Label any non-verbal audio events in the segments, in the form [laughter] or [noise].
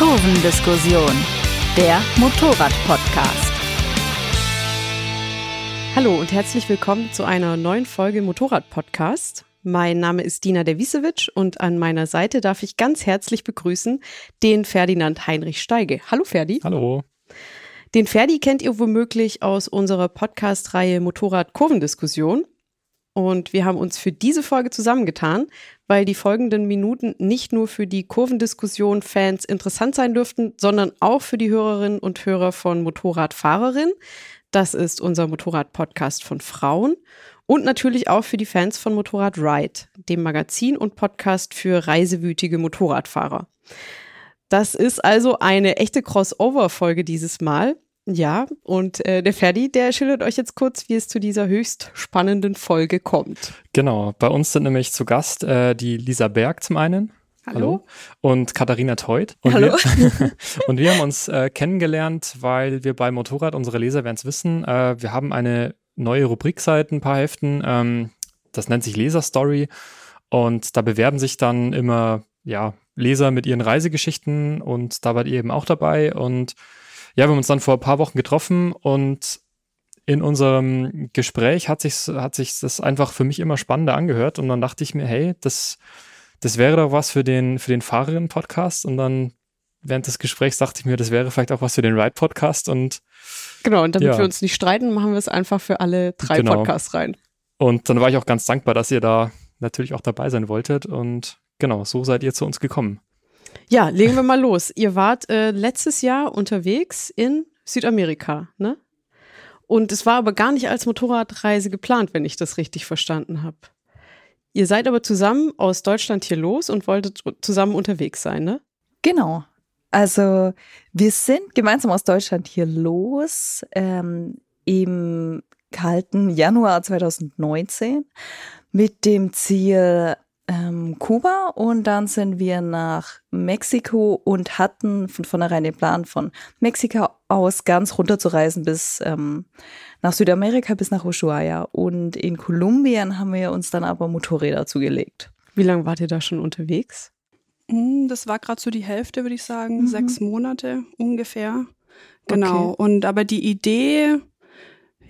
Kurvendiskussion, der Motorrad-Podcast. Hallo und herzlich willkommen zu einer neuen Folge Motorrad-Podcast. Mein Name ist Dina Dewisewitsch und an meiner Seite darf ich ganz herzlich begrüßen den Ferdinand Heinrich Steige. Hallo Ferdi. Hallo. Den Ferdi kennt ihr womöglich aus unserer Podcast-Reihe Motorrad-Kurvendiskussion. Und wir haben uns für diese Folge zusammengetan, weil die folgenden Minuten nicht nur für die Kurvendiskussion-Fans interessant sein dürften, sondern auch für die Hörerinnen und Hörer von Motorradfahrerin. Das ist unser Motorrad-Podcast von Frauen. Und natürlich auch für die Fans von Motorrad Ride, dem Magazin und Podcast für reisewütige Motorradfahrer. Das ist also eine echte Crossover-Folge dieses Mal. Ja, und äh, der Ferdi, der schildert euch jetzt kurz, wie es zu dieser höchst spannenden Folge kommt. Genau, bei uns sind nämlich zu Gast äh, die Lisa Berg zum einen. Hallo. Hallo. Und Katharina Teut. Und Hallo. Wir, [laughs] und wir haben uns äh, kennengelernt, weil wir bei Motorrad, unsere Leser werden es wissen, äh, wir haben eine neue Rubrik seit ein paar Heften. Ähm, das nennt sich Leserstory. Und da bewerben sich dann immer, ja, Leser mit ihren Reisegeschichten und da wart ihr eben auch dabei. Und ja, wir haben uns dann vor ein paar Wochen getroffen und in unserem Gespräch hat sich, hat sich das einfach für mich immer spannender angehört und dann dachte ich mir, hey, das, das wäre doch was für den, für den Fahrerinnen-Podcast und dann während des Gesprächs dachte ich mir, das wäre vielleicht auch was für den Ride-Podcast und Genau, und damit Ja. wir uns nicht streiten, machen wir es einfach für alle drei Genau. Podcasts rein. und dann war ich auch ganz dankbar, dass ihr da natürlich auch dabei sein wolltet und genau, so seid ihr zu uns gekommen. Ja, legen wir mal los. Ihr wart äh, letztes Jahr unterwegs in Südamerika, ne? Und es war aber gar nicht als Motorradreise geplant, wenn ich das richtig verstanden habe. Ihr seid aber zusammen aus Deutschland hier los und wolltet zusammen unterwegs sein, ne? Genau. Also wir sind gemeinsam aus Deutschland hier los ähm, im kalten Januar 2019 mit dem Ziel ähm, Kuba und dann sind wir nach Mexiko und hatten von vornherein den Plan von Mexiko aus ganz runter zu reisen bis ähm, nach Südamerika bis nach Ushuaia und in Kolumbien haben wir uns dann aber Motorräder zugelegt. Wie lange wart ihr da schon unterwegs? Mm, Das war gerade so die Hälfte, würde ich sagen, Mhm. sechs Monate ungefähr. Genau. Okay. Und aber die Idee,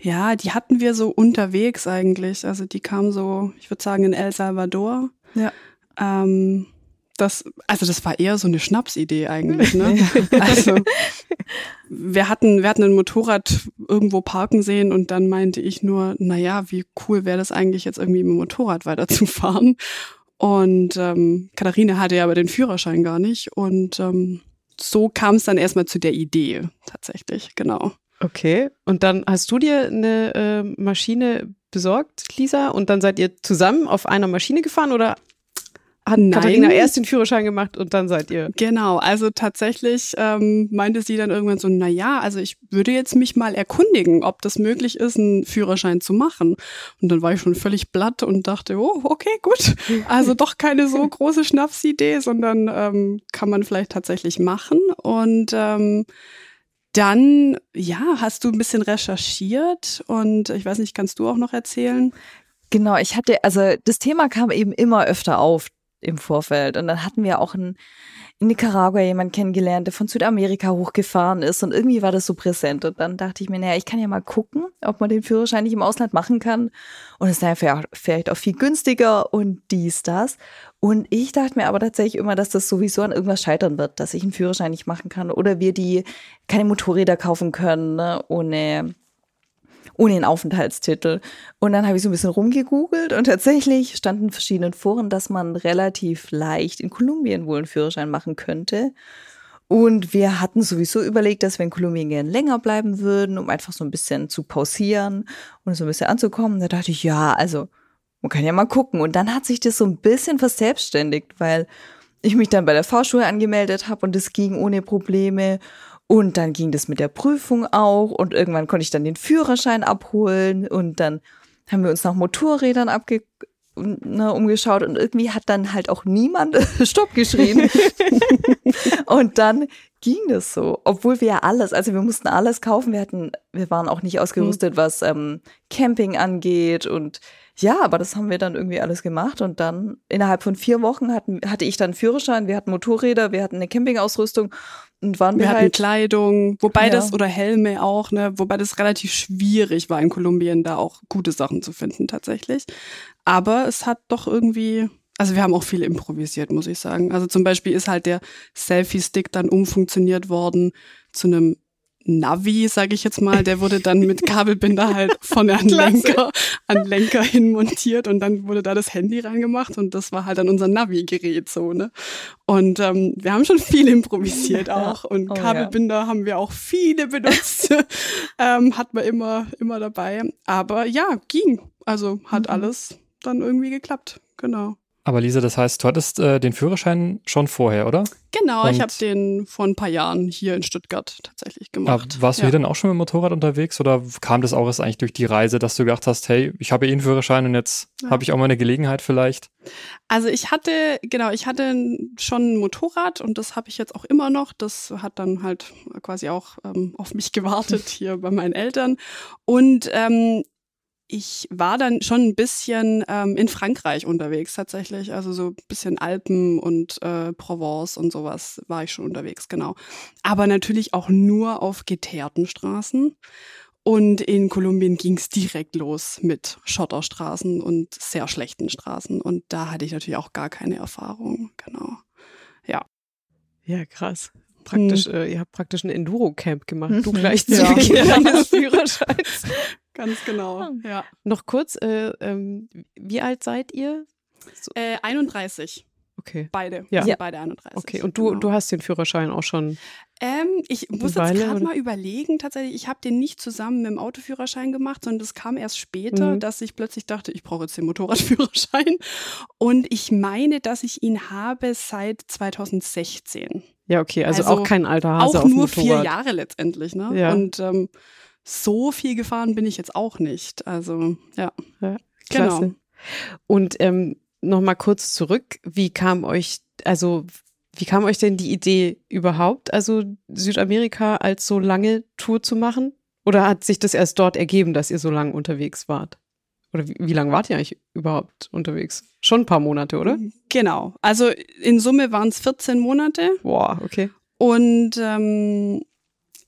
ja, die hatten wir so unterwegs eigentlich. Also die kam so, ich würde sagen, in El Salvador. Ja. Ähm, das, also das war eher so eine Schnapsidee eigentlich, ne? [laughs] Also wir hatten, wir hatten ein Motorrad irgendwo parken sehen und dann meinte ich nur, na ja, wie cool wäre das eigentlich jetzt irgendwie mit dem Motorrad weiterzufahren. Und ähm, Katharina hatte ja aber den Führerschein gar nicht und ähm, so kam es dann erstmal zu der Idee tatsächlich, genau. Okay. Und dann hast du dir eine äh, Maschine besorgt, Lisa, und dann seid ihr zusammen auf einer Maschine gefahren oder hat Nein. Katharina erst den Führerschein gemacht und dann seid ihr Genau, also tatsächlich ähm, meinte sie dann irgendwann so, na ja, also ich würde jetzt mich mal erkundigen, ob das möglich ist, einen Führerschein zu machen. Und dann war ich schon völlig blatt und dachte, oh, okay, gut. Also doch keine so große Schnapsidee, sondern ähm, kann man vielleicht tatsächlich machen. Und ähm, dann, ja, hast du ein bisschen recherchiert und ich weiß nicht, kannst du auch noch erzählen? Genau, ich hatte, also das Thema kam eben immer öfter auf im Vorfeld. Und dann hatten wir auch in, Nicaragua jemanden kennengelernt, der von Südamerika hochgefahren ist. Und irgendwie war das so präsent. Und dann dachte ich mir, naja, ich kann ja mal gucken, ob man den Führerschein nicht im Ausland machen kann. Und es ist vielleicht- vielleicht auch viel günstiger und dies, das. Und ich dachte mir aber tatsächlich immer, dass das sowieso an irgendwas scheitern wird, dass ich einen Führerschein nicht machen kann oder wir die keine Motorräder kaufen können, ne, ohne ohne den Aufenthaltstitel. Und dann habe ich so ein bisschen rumgegoogelt und tatsächlich stand in verschiedenen Foren, dass man relativ leicht in Kolumbien wohl einen Führerschein machen könnte. Und wir hatten sowieso überlegt, dass wir in Kolumbien gern länger bleiben würden, um einfach so ein bisschen zu pausieren und so ein bisschen anzukommen. Da dachte ich, ja, also man kann ja mal gucken. Und dann hat sich das so ein bisschen verselbstständigt, weil ich mich dann bei der Fahrschule angemeldet habe und es ging ohne Probleme. Und dann ging das mit der Prüfung auch und irgendwann konnte ich dann den Führerschein abholen und dann haben wir uns nach Motorrädern abge ne, umgeschaut und irgendwie hat dann halt auch niemand [laughs] Stopp geschrien. [laughs] und dann ging das so, obwohl wir ja alles, also wir mussten alles kaufen. Wir hatten, wir waren auch nicht ausgerüstet, was ähm, Camping angeht und ja, aber das haben wir dann irgendwie alles gemacht und dann innerhalb von vier Wochen hatten, hatte ich dann Führerschein, wir hatten Motorräder, wir hatten eine Campingausrüstung und waren Wir wir hatten halt Kleidung, wobei Ja. das, oder Helme auch, ne, wobei das relativ schwierig war in Kolumbien, da auch gute Sachen zu finden tatsächlich. Aber es hat doch irgendwie, also wir haben auch viel improvisiert, muss ich sagen. Also zum Beispiel ist halt der Selfie-Stick dann umfunktioniert worden zu einem Navi, sage ich jetzt mal, der wurde dann mit [laughs] Kabelbinder halt vorne an Lenker, an Lenker hin montiert und dann wurde da das Handy reingemacht und das war halt dann unser Navi-Gerät so, ne? Und ähm, wir haben schon viel improvisiert auch und Oh, ja. Kabelbinder haben wir auch viele benutzt, [laughs] ähm, hat man immer, immer dabei. Aber ja, ging. Also hat Mhm. alles dann irgendwie geklappt, genau. Aber Lisa, das heißt, du hattest äh, den Führerschein schon vorher, oder? Genau, ich Und- habe den vor ein paar Jahren hier in Stuttgart tatsächlich Aber gemacht. warst du ja. hier dann auch schon mit dem Motorrad unterwegs oder kam das auch erst eigentlich durch die Reise, dass du gedacht hast, hey, ich habe eh einen Führerschein und jetzt Ja. habe ich auch mal eine Gelegenheit vielleicht? Also ich hatte, genau, ich hatte schon ein Motorrad und das habe ich jetzt auch immer noch. Das hat dann halt quasi auch ähm, auf mich [laughs] gewartet hier bei meinen Eltern. Und ähm, ich war dann schon ein bisschen ähm, in Frankreich unterwegs tatsächlich. Also so ein bisschen Alpen und äh, Provence und sowas war ich schon unterwegs, genau. Aber natürlich auch nur auf geteerten Straßen. Und in Kolumbien ging es direkt los mit Schotterstraßen und sehr schlechten Straßen. Und da hatte ich natürlich auch gar keine Erfahrung. Genau. Ja, krass. Praktisch, äh, ihr habt praktisch ein Enduro-Camp gemacht. Du Mhm. gleich [laughs] zu Ja. Beginn [laughs] deines Führerscheins. Ganz genau. Ja. Noch kurz, äh, ähm, wie alt seid ihr? So, Äh, 31. okay. Beide. Ja. Wir sind Ja. beide 31. Okay, und du, genau. du hast den Führerschein auch schon. Ähm, ich muss jetzt gerade mal überlegen, tatsächlich, ich habe den nicht zusammen mit dem Autoführerschein gemacht, sondern das kam erst später, Mhm. dass ich plötzlich dachte, ich brauche jetzt den Motorradführerschein. Und ich meine, dass ich ihn habe seit 2016. Ja, okay, also, Also auch kein alter Hase auch auf nur Motorrad. vier Jahre letztendlich, ne? Ja. Und ähm, so viel gefahren bin ich jetzt auch nicht. Also, ja. Klasse. Genau. Und ähm, nochmal kurz zurück, wie kam euch, also wie kam euch denn die Idee überhaupt, also Südamerika als so lange Tour zu machen? Oder hat sich das erst dort ergeben, dass ihr so lange unterwegs wart? Oder wie, wie lange wart ihr eigentlich überhaupt unterwegs? Schon ein paar Monate, oder? Genau. Also in Summe waren es 14 Monate. Boah, okay. Und ähm,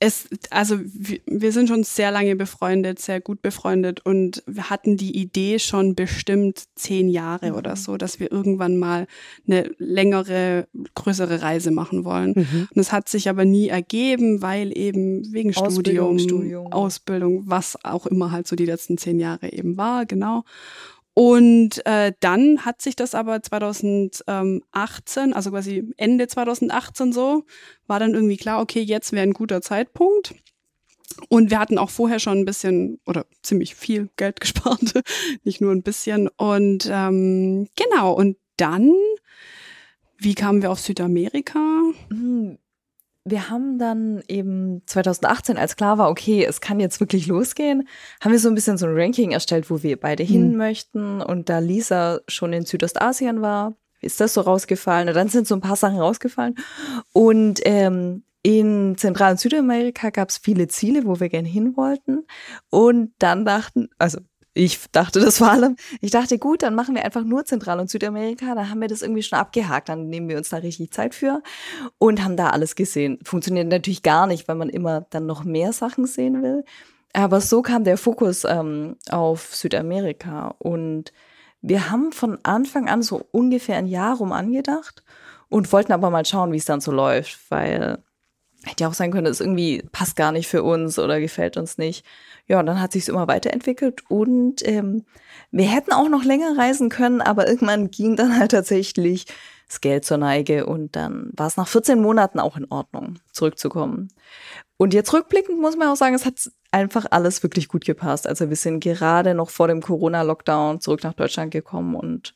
es, also wir, sind schon sehr lange befreundet, sehr gut befreundet und wir hatten die Idee schon bestimmt zehn Jahre oder so, dass wir irgendwann mal eine längere, größere Reise machen wollen. Mhm. Und es hat sich aber nie ergeben, weil eben wegen Ausbildung, Studium, Studium. Ausbildung, was auch immer halt so die letzten zehn Jahre eben war, genau. Und äh, dann hat sich das aber 2018, also quasi Ende 2018 so, war dann irgendwie klar, okay, jetzt wäre ein guter Zeitpunkt. Und wir hatten auch vorher schon ein bisschen oder ziemlich viel Geld [laughs] gespart, nicht nur ein bisschen. Und ähm, genau, und dann, wie kamen wir auf Südamerika? Wir haben dann eben 2018, als klar war, okay, es kann jetzt wirklich losgehen, haben wir so ein bisschen so ein Ranking erstellt, wo wir beide hin Hm. möchten. Und da Lisa schon in Südostasien war, ist das so rausgefallen. Und dann sind so ein paar Sachen rausgefallen. Und ähm, in Zentral- und Südamerika gab es viele Ziele, wo wir gerne hin wollten. Und dann dachten, also ich dachte das vor allem, ich dachte, gut, dann machen wir einfach nur Zentral- und Südamerika, dann haben wir das irgendwie schon abgehakt, dann nehmen wir uns da richtig Zeit für und haben da alles gesehen. Funktioniert natürlich gar nicht, weil man immer dann noch mehr Sachen sehen will. Aber so kam der Fokus ähm, auf Südamerika und wir haben von Anfang an so ungefähr ein Jahr rum angedacht und wollten aber mal schauen, wie es dann so läuft, weil hätte ja auch sein können, es irgendwie passt gar nicht für uns oder gefällt uns nicht. Ja, und dann hat sich immer weiterentwickelt und ähm, wir hätten auch noch länger reisen können, aber irgendwann ging dann halt tatsächlich das Geld zur Neige und dann war es nach 14 Monaten auch in Ordnung, zurückzukommen. Und jetzt rückblickend muss man auch sagen, es hat einfach alles wirklich gut gepasst. Also wir sind gerade noch vor dem Corona-Lockdown zurück nach Deutschland gekommen und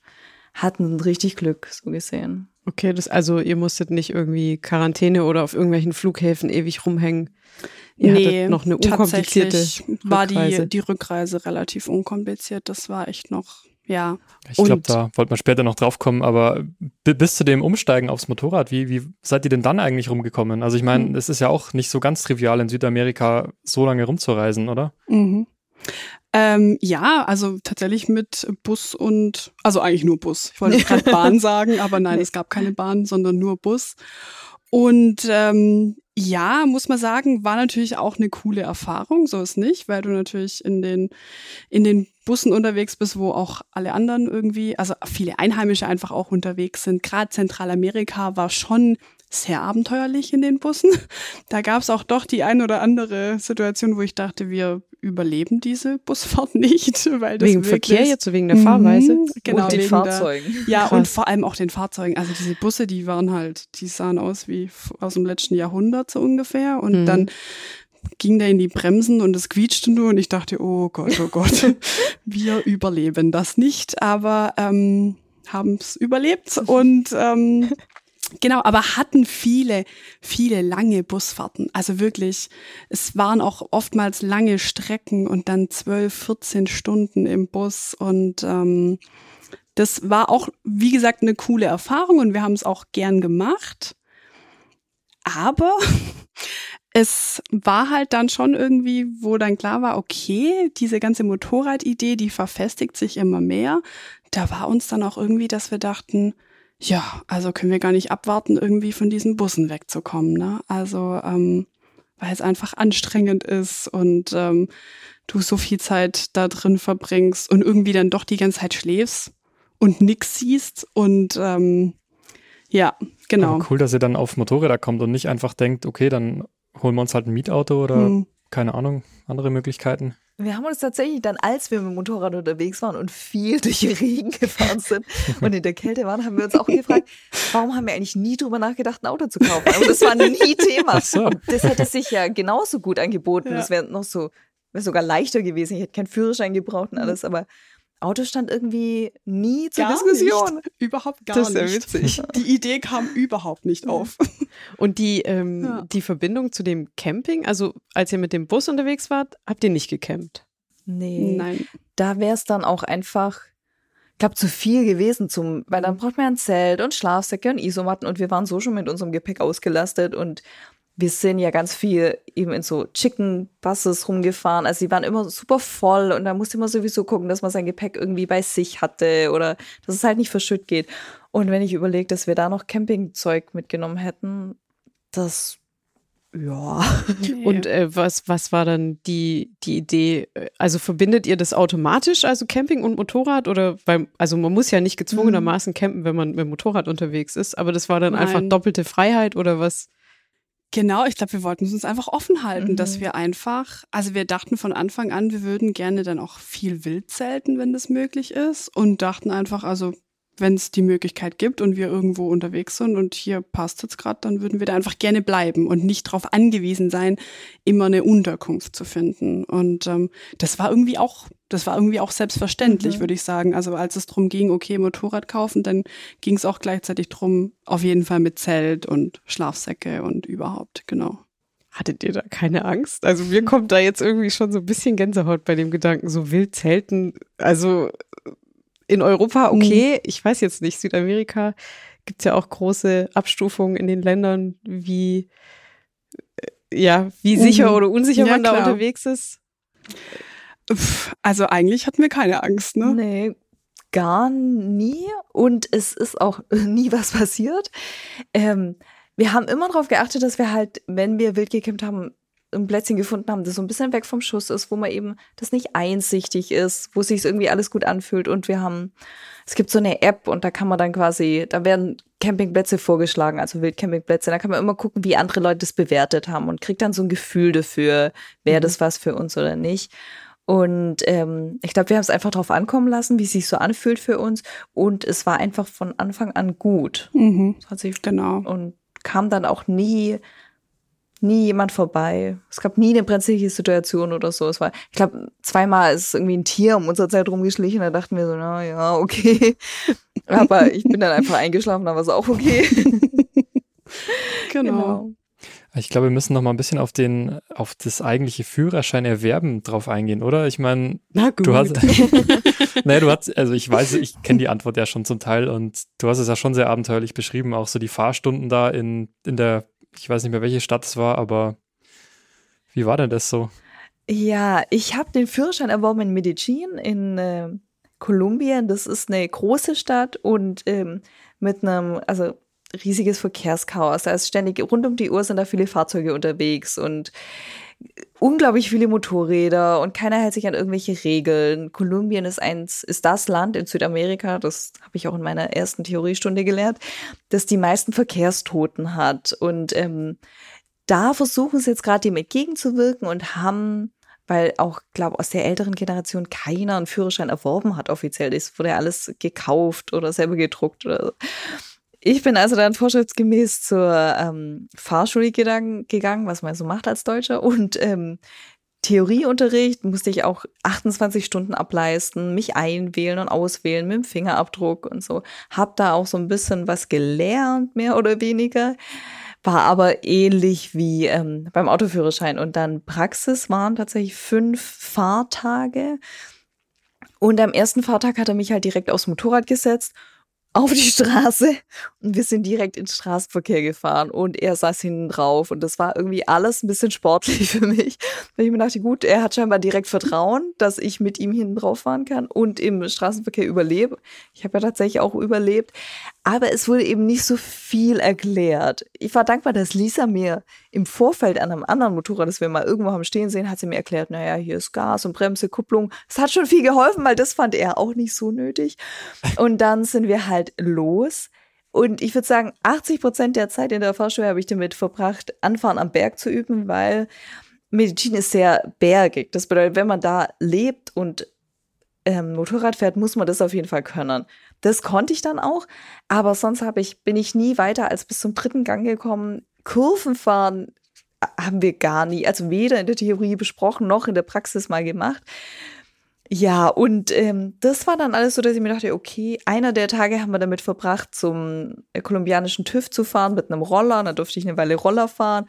hatten richtig Glück, so gesehen. Okay, das also ihr musstet nicht irgendwie Quarantäne oder auf irgendwelchen Flughäfen ewig rumhängen. Ihr hattet noch eine unkomplizierte tatsächlich war Rückreise. die, die Rückreise relativ unkompliziert. Das war echt noch, ja. Ich glaube, da wollte man später noch drauf kommen, aber bi- bis zu dem Umsteigen aufs Motorrad, wie, wie seid ihr denn dann eigentlich rumgekommen? Also ich meine, Hm. es ist ja auch nicht so ganz trivial in Südamerika so lange rumzureisen, oder? Mhm. Ähm, ja, also tatsächlich mit Bus und, also eigentlich nur Bus. Ich wollte gerade Bahn [laughs] sagen, aber nein, es gab keine Bahn, sondern nur Bus. Und ähm, ja, muss man sagen, war natürlich auch eine coole Erfahrung, so ist nicht, weil du natürlich in den, in den Bussen unterwegs bist, wo auch alle anderen irgendwie, also viele Einheimische einfach auch unterwegs sind. Gerade Zentralamerika war schon sehr abenteuerlich in den Bussen. [laughs] Da gab es auch doch die ein oder andere Situation, wo ich dachte, wir überleben diese Busfahrt [laughs] nicht. Weil das wegen Verkehr jetzt, wegen der Fahrweise? Mhm, genau, und den wegen Fahrzeugen. Der, ja, Krass. und vor allem auch den Fahrzeugen. Also diese Busse, die waren halt, die sahen aus wie aus dem letzten Jahrhundert so ungefähr. Und Mhm. dann ging der in die Bremsen und es quietschte nur und ich dachte, oh Gott, oh Gott, [laughs] wir überleben das nicht, aber ähm, haben es überlebt und ähm, Genau, aber hatten viele, viele lange Busfahrten. Also wirklich, es waren auch oftmals lange Strecken und dann 12, 14 Stunden im Bus. Und ähm, das war auch, wie gesagt, eine coole Erfahrung und wir haben es auch gern gemacht. Aber [laughs] es war halt dann schon irgendwie, wo dann klar war, okay, diese ganze Motorradidee, die verfestigt sich immer mehr. Da war uns dann auch irgendwie, dass wir dachten, ja, also können wir gar nicht abwarten, irgendwie von diesen Bussen wegzukommen. Ne? Also, ähm, weil es einfach anstrengend ist und ähm, du so viel Zeit da drin verbringst und irgendwie dann doch die ganze Zeit schläfst und nix siehst. Und ähm, ja, genau. Aber cool, dass ihr dann auf Motorräder kommt und nicht einfach denkt, okay, dann holen wir uns halt ein Mietauto oder Hm. keine Ahnung, andere Möglichkeiten. Wir haben uns tatsächlich dann, als wir mit dem Motorrad unterwegs waren und viel [laughs] durch den Regen gefahren sind und in der Kälte waren, haben wir uns auch gefragt, warum haben wir eigentlich nie drüber nachgedacht, ein Auto zu kaufen? Aber das war nie [laughs] Thema. So. Das hätte sich ja genauso gut angeboten. Ja. Das wäre noch so, wäre sogar leichter gewesen. Ich hätte keinen Führerschein gebraucht und alles, aber Auto stand irgendwie nie zur Gar Diskussion. Nicht. [laughs] Überhaupt gar Das ist ja nicht. witzig. [laughs] Die Idee kam überhaupt nicht auf. [laughs] Und die, ähm, Ja. die Verbindung zu dem Camping, also als ihr mit dem Bus unterwegs wart, habt ihr nicht gecampt? Nee. Nein. da wäre es dann auch einfach, ich glaube, zu viel gewesen zum, weil dann braucht man ja ein Zelt und Schlafsäcke und Isomatten und wir waren so schon mit unserem Gepäck ausgelastet und wir sind ja ganz viel eben in so Chicken Buses rumgefahren. Also die waren immer super voll und da musste man sowieso gucken, dass man sein Gepäck irgendwie bei sich hatte oder dass es halt nicht verschütt geht. Und wenn ich überlege, dass wir da noch Campingzeug mitgenommen hätten, das ja. Und äh, was, was war dann die, die Idee? Also verbindet ihr das automatisch, also Camping und Motorrad? Oder weil, also man muss ja nicht gezwungenermaßen campen, wenn man mit dem Motorrad unterwegs ist, aber das war dann einfach Nein. doppelte Freiheit oder was? Genau, ich glaube, wir wollten es uns einfach offen halten, Mhm. dass wir einfach, also wir dachten von Anfang an, wir würden gerne dann auch viel wild zelten, wenn das möglich ist und dachten einfach, also wenn es die Möglichkeit gibt und wir irgendwo unterwegs sind und hier passt jetzt gerade, dann würden wir da einfach gerne bleiben und nicht darauf angewiesen sein, immer eine Unterkunft zu finden. Und ähm, das war irgendwie auch, das war irgendwie auch selbstverständlich, Mhm. würde ich sagen. Also als es drum ging, okay, Motorrad kaufen, dann ging es auch gleichzeitig drum, auf jeden Fall mit Zelt und Schlafsäcke und überhaupt, genau. Hattet ihr da keine Angst? Also mir kommt da jetzt irgendwie schon so ein bisschen Gänsehaut bei dem Gedanken, so wild zelten. Also in Europa okay, ich weiß jetzt nicht, Südamerika gibt's ja auch große Abstufungen in den Ländern, wie äh, ja, wie sicher Mhm. oder unsicher Ja, man da klar. unterwegs ist. Also eigentlich hatten wir keine Angst, ne? Nee, gar nie. Und es ist auch [laughs] nie was passiert. Ähm, wir haben immer darauf geachtet, dass wir halt, wenn wir wild gecampt haben, ein Plätzchen gefunden haben, das so ein bisschen weg vom Schuss ist, wo man eben das nicht einsichtig ist, wo sich irgendwie alles gut anfühlt. Und wir haben, es gibt so eine App und da kann man dann quasi, da werden Campingplätze vorgeschlagen, also Wildcampingplätze. Da kann man immer gucken, wie andere Leute das bewertet haben und kriegt dann so ein Gefühl dafür, wäre das was für uns oder nicht. Und ähm, ich glaube, wir haben es einfach drauf ankommen lassen, wie es sich so anfühlt für uns. Und es war einfach von Anfang an gut. Mhm. Hat sich Genau. und kam dann auch nie, nie jemand vorbei. Es gab nie eine brenzliche Situation oder so. Es war, ich glaube, zweimal ist irgendwie ein Tier um unsere Zeit rumgeschlichen. Da dachten wir so, na ja, okay. [laughs] Aber ich bin dann einfach eingeschlafen, da war es auch okay. [laughs] Genau. Ich glaube, wir müssen noch mal ein bisschen auf den, auf das eigentliche Führerschein erwerben drauf eingehen, oder? Ich meine, du hast, [laughs] naja, du hast, also ich weiß, ich kenne die [laughs] Antwort ja schon zum Teil und du hast es ja schon sehr abenteuerlich beschrieben, auch so die Fahrstunden da in, in der, ich weiß nicht mehr, welche Stadt es war, aber wie war denn das so? Ja, ich habe den Führerschein erworben in Medellin in äh, Kolumbien. Das ist eine große Stadt und ähm, mit einem, also riesiges Verkehrschaos. Da ist ständig rund um die Uhr sind da viele Fahrzeuge unterwegs und unglaublich viele Motorräder und keiner hält sich an irgendwelche Regeln. Kolumbien ist eins, ist das Land in Südamerika, das habe ich auch in meiner ersten Theoriestunde gelernt, das die meisten Verkehrstoten hat. Und ähm, da versuchen sie jetzt gerade dem entgegenzuwirken und haben weil auch, glaube aus der älteren Generation keiner einen Führerschein erworben hat offiziell. Das wurde ja alles gekauft oder selber gedruckt oder so. Ich bin also dann vorschriftsgemäß zur ähm, Fahrschule gegangen, gegangen, was man so macht als Deutscher. Und ähm, Theorieunterricht musste ich auch 28 Stunden ableisten, mich einwählen und auswählen mit dem Fingerabdruck und so. Hab da auch so ein bisschen was gelernt, mehr oder weniger. War aber ähnlich wie ähm, beim Autoführerschein. Und dann Praxis waren tatsächlich fünf Fahrtage. Und am ersten Fahrtag hat er mich halt direkt aufs Motorrad gesetzt auf die Straße und wir sind direkt in den Straßenverkehr gefahren und er saß hinten drauf und das war irgendwie alles ein bisschen sportlich [laughs] für mich, weil ich mir dachte, gut, er hat scheinbar direkt Vertrauen, dass ich mit ihm hinten drauf fahren kann und im Straßenverkehr überlebe. Ich habe ja tatsächlich auch überlebt, aber es wurde eben nicht so viel erklärt. Ich war dankbar, dass Lisa mir im Vorfeld an einem anderen Motorrad, das wir mal irgendwo haben stehen sehen, hat sie mir erklärt, naja, hier ist Gas und Bremse, Kupplung. Es hat schon viel geholfen, weil das fand er auch nicht so nötig. Und dann sind wir halt los. Und ich würde sagen, 80 Prozent der Zeit in der Fahrschule habe ich damit verbracht, Anfahren am Berg zu üben, weil Medizin ist sehr bergig. Das bedeutet, wenn man da lebt und ähm, Motorrad fährt, muss man das auf jeden Fall können. Das konnte ich dann auch, aber sonst habe ich, bin ich nie weiter als bis zum dritten Gang gekommen. Kurven fahren äh, haben wir gar nie, also weder in der Theorie besprochen noch in der Praxis mal gemacht. Ja, und ähm, das war dann alles so, dass ich mir dachte, okay, einer der Tage haben wir damit verbracht, zum kolumbianischen TÜV zu fahren mit einem Roller. Und dann durfte ich eine Weile Roller fahren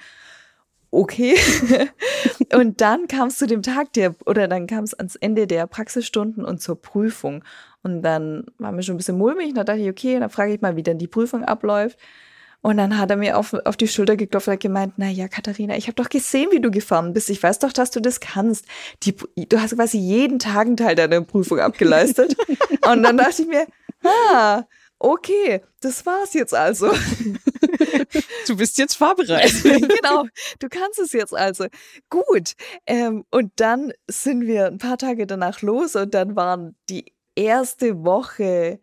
okay. [laughs] und dann kam es zu dem Tag der, oder dann kam es ans Ende der Praxisstunden und zur Prüfung. Und dann war mir schon ein bisschen mulmig. Und dann dachte ich, okay, dann frage ich mal, wie denn die Prüfung abläuft. Und dann hat er mir auf, auf die Schulter geklopft und hat gemeint, na ja, Katharina, ich habe doch gesehen, wie du gefahren bist. Ich weiß doch, dass du das kannst. Die, du hast quasi jeden Tag einen Teil deiner Prüfung abgeleistet. [laughs] und dann dachte ich mir, ah, okay, das war's jetzt also. Du bist jetzt vorbereitet. [laughs] genau, du kannst es jetzt also. Gut. Ähm, und dann sind wir ein paar Tage danach los und dann waren die erste Woche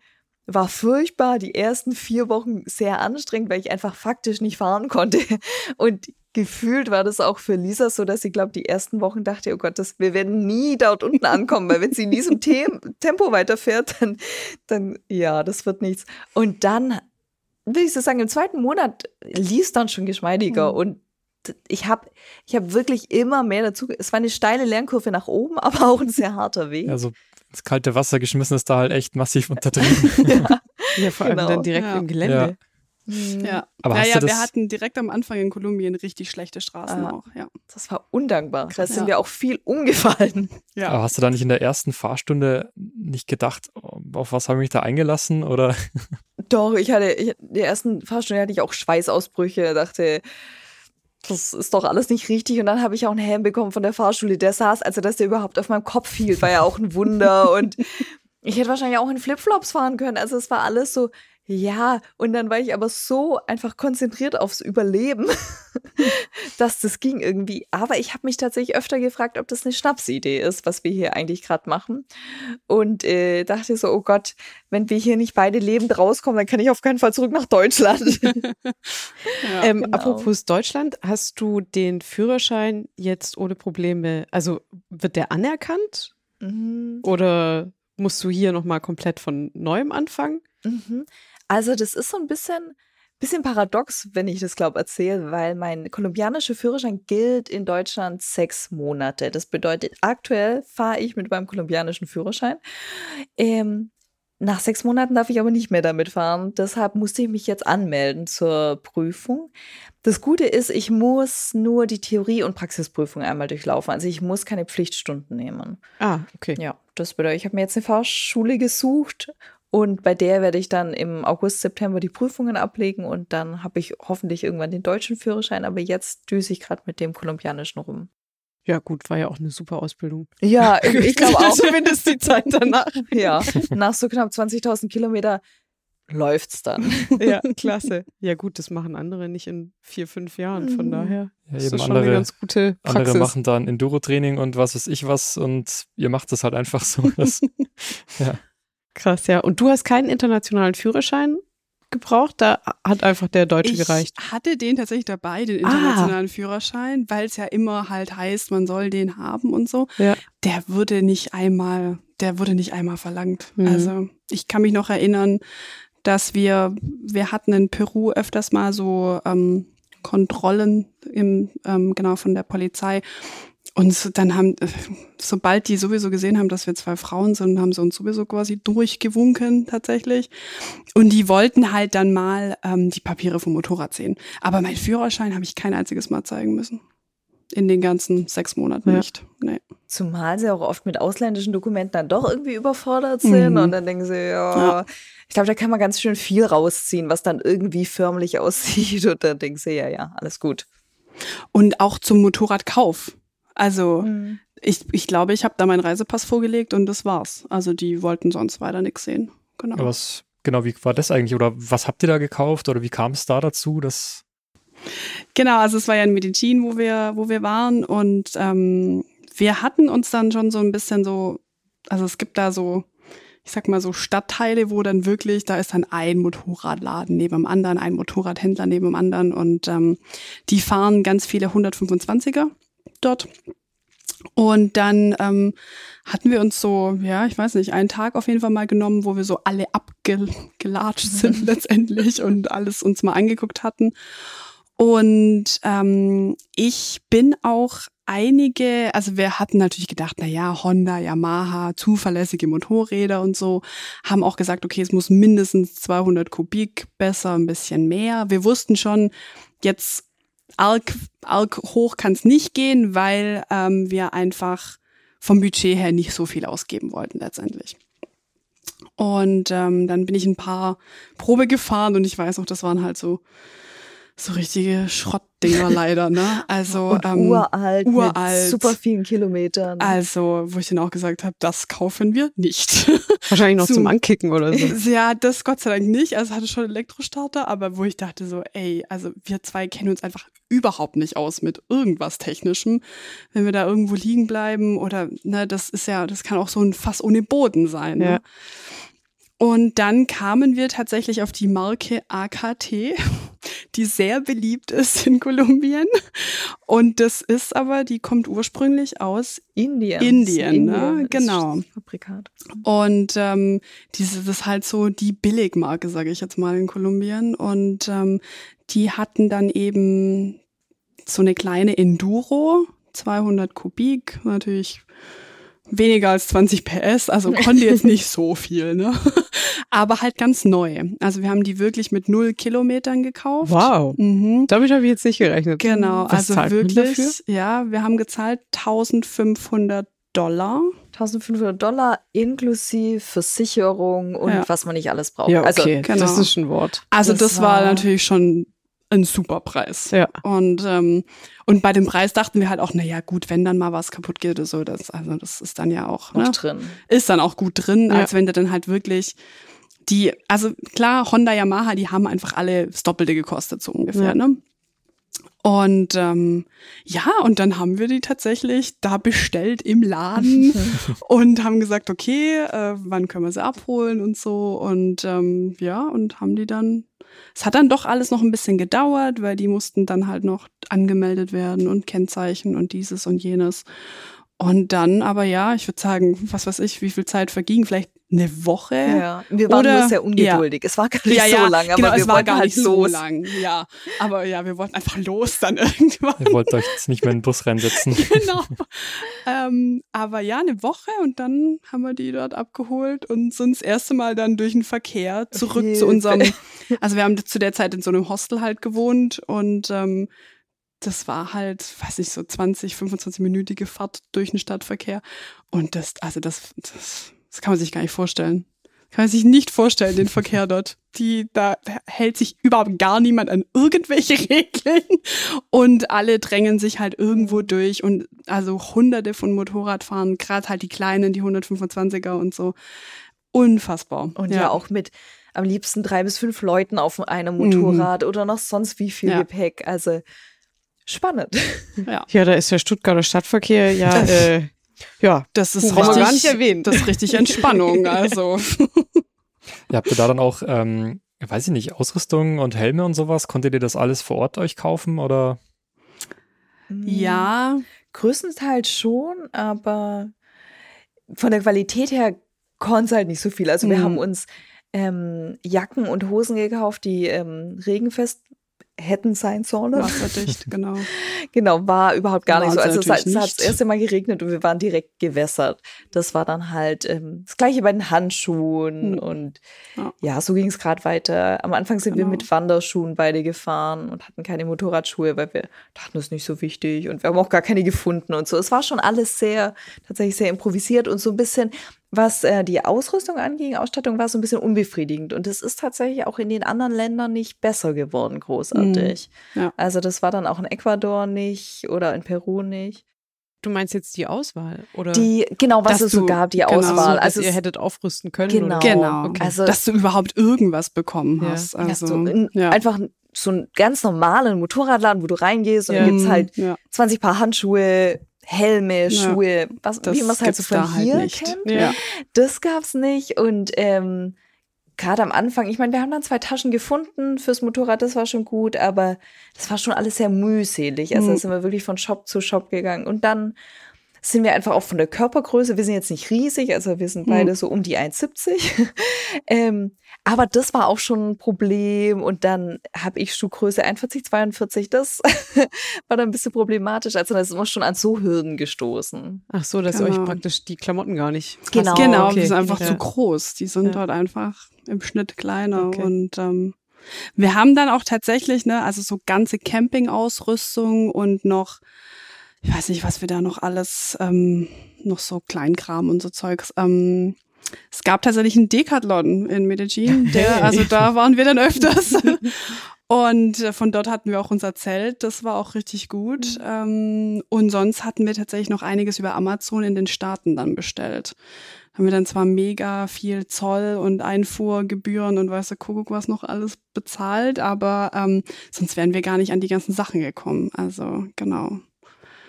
war furchtbar, die ersten vier Wochen sehr anstrengend, weil ich einfach faktisch nicht fahren konnte. [laughs] Und gefühlt war das auch für Lisa so, dass sie, glaube die ersten Wochen dachte, oh Gott, das, wir werden nie dort unten ankommen, weil wenn sie in diesem [laughs] Tem Tempo weiterfährt, dann, dann, ja, das wird nichts. Und dann, will ich so sagen, im zweiten Monat lief es dann schon geschmeidiger mhm. und ich habe ich hab wirklich immer mehr dazu. Es war eine steile Lernkurve nach oben, [laughs] aber auch ein sehr harter Weg. Also das kalte Wasser geschmissen ist da halt echt massiv [laughs] untertrieben. ja. ja, vor allem genau. dann direkt ja. im Gelände. Ja. Mhm. Ja, aber naja, wir hatten direkt am Anfang in Kolumbien richtig schlechte Straßen ah, auch. Ja. Das war undankbar. Da sind wir auch viel umgefallen. Ja. Aber hast du da nicht in der ersten Fahrstunde nicht gedacht, auf was habe ich mich da eingelassen? Oder? Doch, ich hatte, ich, in der ersten Fahrstunde hatte ich auch Schweißausbrüche, dachte, das ist doch alles nicht richtig. Und dann habe ich auch einen Helm bekommen von der Fahrschule. Der saß, also dass der überhaupt auf meinem Kopf fiel, war ja auch ein Wunder. [laughs] und ich hätte wahrscheinlich auch in Flipflops fahren können. Also es war alles so, ja, und dann war ich aber so einfach konzentriert aufs Überleben, [laughs] dass das ging irgendwie. Aber ich habe mich tatsächlich öfter gefragt, ob das eine Schnapsidee ist, was wir hier eigentlich gerade machen. Und äh, dachte so, oh Gott, wenn wir hier nicht beide lebend rauskommen, dann kann ich auf keinen Fall zurück nach Deutschland. [laughs] ja, [laughs] ähm, genau. Apropos Deutschland, hast du den Führerschein jetzt ohne Probleme, also wird der anerkannt? Mhm. Oder musst du hier nochmal komplett von neuem anfangen? Mhm. Also das ist so ein bisschen, bisschen paradox, wenn ich das glaube erzähle, weil mein kolumbianischer Führerschein gilt in Deutschland sechs Monate. Das bedeutet, aktuell fahre ich mit meinem kolumbianischen Führerschein. Ähm, nach sechs Monaten darf ich aber nicht mehr damit fahren. Deshalb musste ich mich jetzt anmelden zur Prüfung. Das Gute ist, ich muss nur die Theorie- und Praxisprüfung einmal durchlaufen. Also ich muss keine Pflichtstunden nehmen. Ah, okay. Ja, das bedeutet, ich habe mir jetzt eine Fahrschule gesucht und bei der werde ich dann im August, September die Prüfungen ablegen und dann habe ich hoffentlich irgendwann den deutschen Führerschein, aber jetzt düse ich gerade mit dem kolumbianischen rum. Ja, gut, war ja auch eine super Ausbildung. Ja, [laughs] ich glaube auch. Zumindest die Zeit danach. [laughs] Ja, nach so knapp 20.000 Kilometer läuft's dann. [laughs] Ja, klasse. Ja, gut, das machen andere nicht in vier, fünf Jahren. Von Mhm. daher Ja, ist eben das schon eine andere, ganz gute Praxis. andere machen dann Enduro-Training und was weiß ich was und ihr macht das halt einfach so. Das, ja. Krass, ja. Und du hast keinen internationalen Führerschein gebraucht? Da hat einfach der deutsche ich gereicht. hatte den tatsächlich dabei, den Ah. internationalen Führerschein, weil es ja immer halt heißt, man soll den haben und so. Ja. Der wurde nicht einmal, der wurde nicht einmal verlangt. Mhm. Also ich kann mich noch erinnern, dass wir, wir hatten in Peru öfters mal so ähm, Kontrollen im, ähm, genau von der Polizei. Und dann haben, äh, sobald die sowieso gesehen haben, dass wir zwei Frauen sind, haben sie uns sowieso quasi durchgewunken tatsächlich. Und die wollten halt dann mal ähm, die Papiere vom Motorrad sehen. Aber mein Führerschein habe ich kein einziges Mal zeigen müssen. In den ganzen sechs Monaten Ja. nicht. Nee. Zumal sie auch oft mit ausländischen Dokumenten dann doch irgendwie überfordert sind Mhm. und dann denken sie, ja, Ja. ich glaube, da kann man ganz schön viel rausziehen, was dann irgendwie förmlich [laughs] aussieht und dann denken sie, ja, ja, alles gut. Und auch zum Motorradkauf. Also Mhm. ich, ich glaube, ich habe da meinen Reisepass vorgelegt und das war's. Also die wollten sonst weiter nichts sehen. Genau. Aber was, genau, wie war das eigentlich? Oder was habt ihr da gekauft? Oder wie kam es da dazu, dass Genau, also es war ja in Medellin, wo wir, wo wir waren und ähm, wir hatten uns dann schon so ein bisschen so, also es gibt da so, ich sag mal so Stadtteile, wo dann wirklich, da ist dann ein Motorradladen neben dem anderen, ein Motorradhändler neben dem anderen und ähm, die fahren ganz viele 125er dort. Und dann ähm, hatten wir uns so, ja, ich weiß nicht, einen Tag auf jeden Fall mal genommen, wo wir so alle abgelatscht [laughs] sind letztendlich und alles uns mal angeguckt hatten. Und ähm, ich bin auch einige, also wir hatten natürlich gedacht, na ja, Honda, Yamaha, zuverlässige Motorräder und so, haben auch gesagt, okay, es muss mindestens 200 Kubik, besser ein bisschen mehr. Wir wussten schon, jetzt arg, arg hoch kann es nicht gehen, weil ähm, wir einfach vom Budget her nicht so viel ausgeben wollten letztendlich. Und ähm, dann bin ich ein paar Probe gefahren und ich weiß noch, das waren halt so so richtige Schrottdinger leider, ne? Also Und ähm, uralt, uralt. mit super vielen Kilometern. also, wo ich dann auch gesagt habe, das kaufen wir nicht. [laughs] Wahrscheinlich noch Zum- zum Ankicken oder so. [laughs] ja, das Gott sei Dank nicht. Also hatte schon Elektrostarter, aber wo ich dachte so, ey, also wir zwei kennen uns einfach überhaupt nicht aus mit irgendwas Technischem. Wenn wir da irgendwo liegen bleiben oder, ne, das ist ja, das kann auch so ein Fass ohne Boden sein. Ne? Ja. Und dann kamen wir tatsächlich auf die Marke AKT, die sehr beliebt ist in Kolumbien. Und das ist aber, die kommt ursprünglich aus Indien. Indien, ne? Genau. Fabrikat. Und ähm, diese, das ist halt so die Billigmarke, sage ich jetzt mal in Kolumbien. Und ähm, die hatten dann eben so eine kleine Enduro, 200 Kubik, natürlich weniger als 20 PS, also [laughs] konnte jetzt nicht so viel, ne? [laughs] Aber halt ganz neu. Also wir haben die wirklich mit null Kilometern gekauft. Wow. Mhm. Damit habe ich jetzt nicht gerechnet. Genau, Was also zahlt man wirklich, dafür? ja, wir haben gezahlt 1500 Dollar. 1500 Dollar inklusive Versicherung und Ja. was man nicht alles braucht. Ja, Also okay, genau. das ist ein Wort. Also Das das, war, war- natürlich schon ein super Preis. Ja. Und, ähm, und bei dem Preis dachten wir halt auch, na ja, gut, wenn dann mal was kaputt geht oder so, das, also das ist dann ja auch, noch ne, drin. ist dann auch gut drin, Ja. als wenn du dann halt wirklich die, also klar, Honda, Yamaha, die haben einfach alle das Doppelte gekostet, so ungefähr, Ja. ne? Und ähm, ja, und dann haben wir die tatsächlich da bestellt im Laden [laughs] und haben gesagt, okay, äh, wann können wir sie abholen und so. Und ähm, ja, und haben die dann. Es hat dann doch alles noch ein bisschen gedauert, weil die mussten dann halt noch angemeldet werden und Kennzeichen und dieses und jenes. Und dann, aber ja, ich würde sagen, was weiß ich, wie viel Zeit verging, vielleicht eine Woche. Ja, wir waren Oder- nur sehr ungeduldig. Es war gar nicht ja, so ja, lang, aber genau, wir es war wollten gar halt nicht so los. lang. Ja, aber ja, wir wollten einfach los dann [laughs] irgendwann. ihr wollt euch jetzt nicht mehr in den Bus reinsetzen? [laughs] genau. ähm, aber ja, eine Woche und dann haben wir die dort abgeholt und sind das erste Mal dann durch den Verkehr zurück Hilfe. zu unserem. [laughs] Also wir haben zu der Zeit in so einem Hostel halt gewohnt und ähm, das war halt, weiß ich, so 20, 25-minütige Fahrt durch den Stadtverkehr. Und das, also das, das, das kann man sich gar nicht vorstellen. kann man sich nicht vorstellen, den [laughs] Verkehr dort. Die, da hält sich überhaupt gar niemand an irgendwelche [laughs] Regeln und alle drängen sich halt irgendwo durch und also hunderte von Motorradfahren, gerade halt die kleinen, die 125er und so. Unfassbar. Und ja, ja auch mit am liebsten drei bis fünf Leuten auf einem Motorrad mhm. oder noch sonst wie viel ja. Gepäck. Also spannend. Ja. ja, da ist der Stuttgarter Stadtverkehr ja äh, ja, das ist richtig, gar nicht erwähnt. Das ist richtig Entspannung. [laughs] Also. ja, habt ihr da dann auch, ähm, weiß ich nicht, Ausrüstung und Helme und sowas? Konntet ihr das alles vor Ort euch kaufen oder? Ja. Größtenteils schon, aber von der Qualität her konnte es halt nicht so viel. Also wir mhm. haben uns ähm, Jacken und Hosen gekauft, die ähm, regenfest hätten sein sollen. Wasserdicht, [laughs] genau. genau, war überhaupt gar war nicht so. Also es, hat, es hat das erste Mal geregnet und wir waren direkt gewässert. Das war dann halt ähm, das gleiche bei den Handschuhen hm. und ja. ja so ging es gerade weiter. Am Anfang sind genau. wir mit Wanderschuhen beide gefahren und hatten keine Motorradschuhe, weil wir dachten, das ist nicht so wichtig und wir haben auch gar keine gefunden und so. Es war schon alles sehr, tatsächlich sehr improvisiert und so ein bisschen was äh, die Ausrüstung anging, Ausstattung war so ein bisschen unbefriedigend. Und es ist tatsächlich auch in den anderen Ländern nicht besser geworden, großartig. Mhm. Ja. Also das war dann auch in Ecuador nicht oder in Peru nicht. Du meinst jetzt die Auswahl, oder? Die, genau, was es so gab, die genau, Auswahl. also ihr hättet aufrüsten können. Genau, genau. Okay. Also, dass du überhaupt irgendwas bekommen ja. hast. Also, so in, ja. einfach so einen ganz normalen Motorradladen, wo du reingehst und ja. dann gibt's halt ja. 20 Paar Handschuhe, Helme, Schuhe, was, wie man es halt so von hier halt kennt. Ja. Das gab's nicht. Und ähm, gerade am Anfang, ich meine, wir haben dann zwei Taschen gefunden fürs Motorrad, das war schon gut, aber das war schon alles sehr mühselig. Also mhm. da sind wir wirklich von Shop zu Shop gegangen. Und dann sind wir einfach auch von der Körpergröße, wir sind jetzt nicht riesig, also wir sind beide mhm. so um die 1,70. [laughs] ähm, aber das war auch schon ein Problem. Und dann habe ich Schuhgröße 41, 42. Das [laughs] war dann ein bisschen problematisch. Also da sind wir schon an so Hürden gestoßen. Ach so, dass genau. euch praktisch die Klamotten gar nicht. Genau, genau okay. die sind einfach ja. zu groß. Die sind ja. dort einfach im Schnitt kleiner. Okay. Und ähm, wir haben dann auch tatsächlich, ne, also so ganze Campingausrüstung und noch ich weiß nicht, was wir da noch alles, ähm, noch so Kleinkram und so Zeugs. Ähm, es gab tatsächlich einen Decathlon in Medellin, [laughs] der, also da waren wir dann öfters. [laughs] Und äh, von dort hatten wir auch unser Zelt, das war auch richtig gut. Mhm. Ähm, und sonst hatten wir tatsächlich noch einiges über Amazon in den Staaten dann bestellt. Haben wir dann zwar mega viel Zoll und Einfuhrgebühren und weißt du, Kuckuck was noch alles bezahlt, aber ähm, sonst wären wir gar nicht an die ganzen Sachen gekommen. Also genau.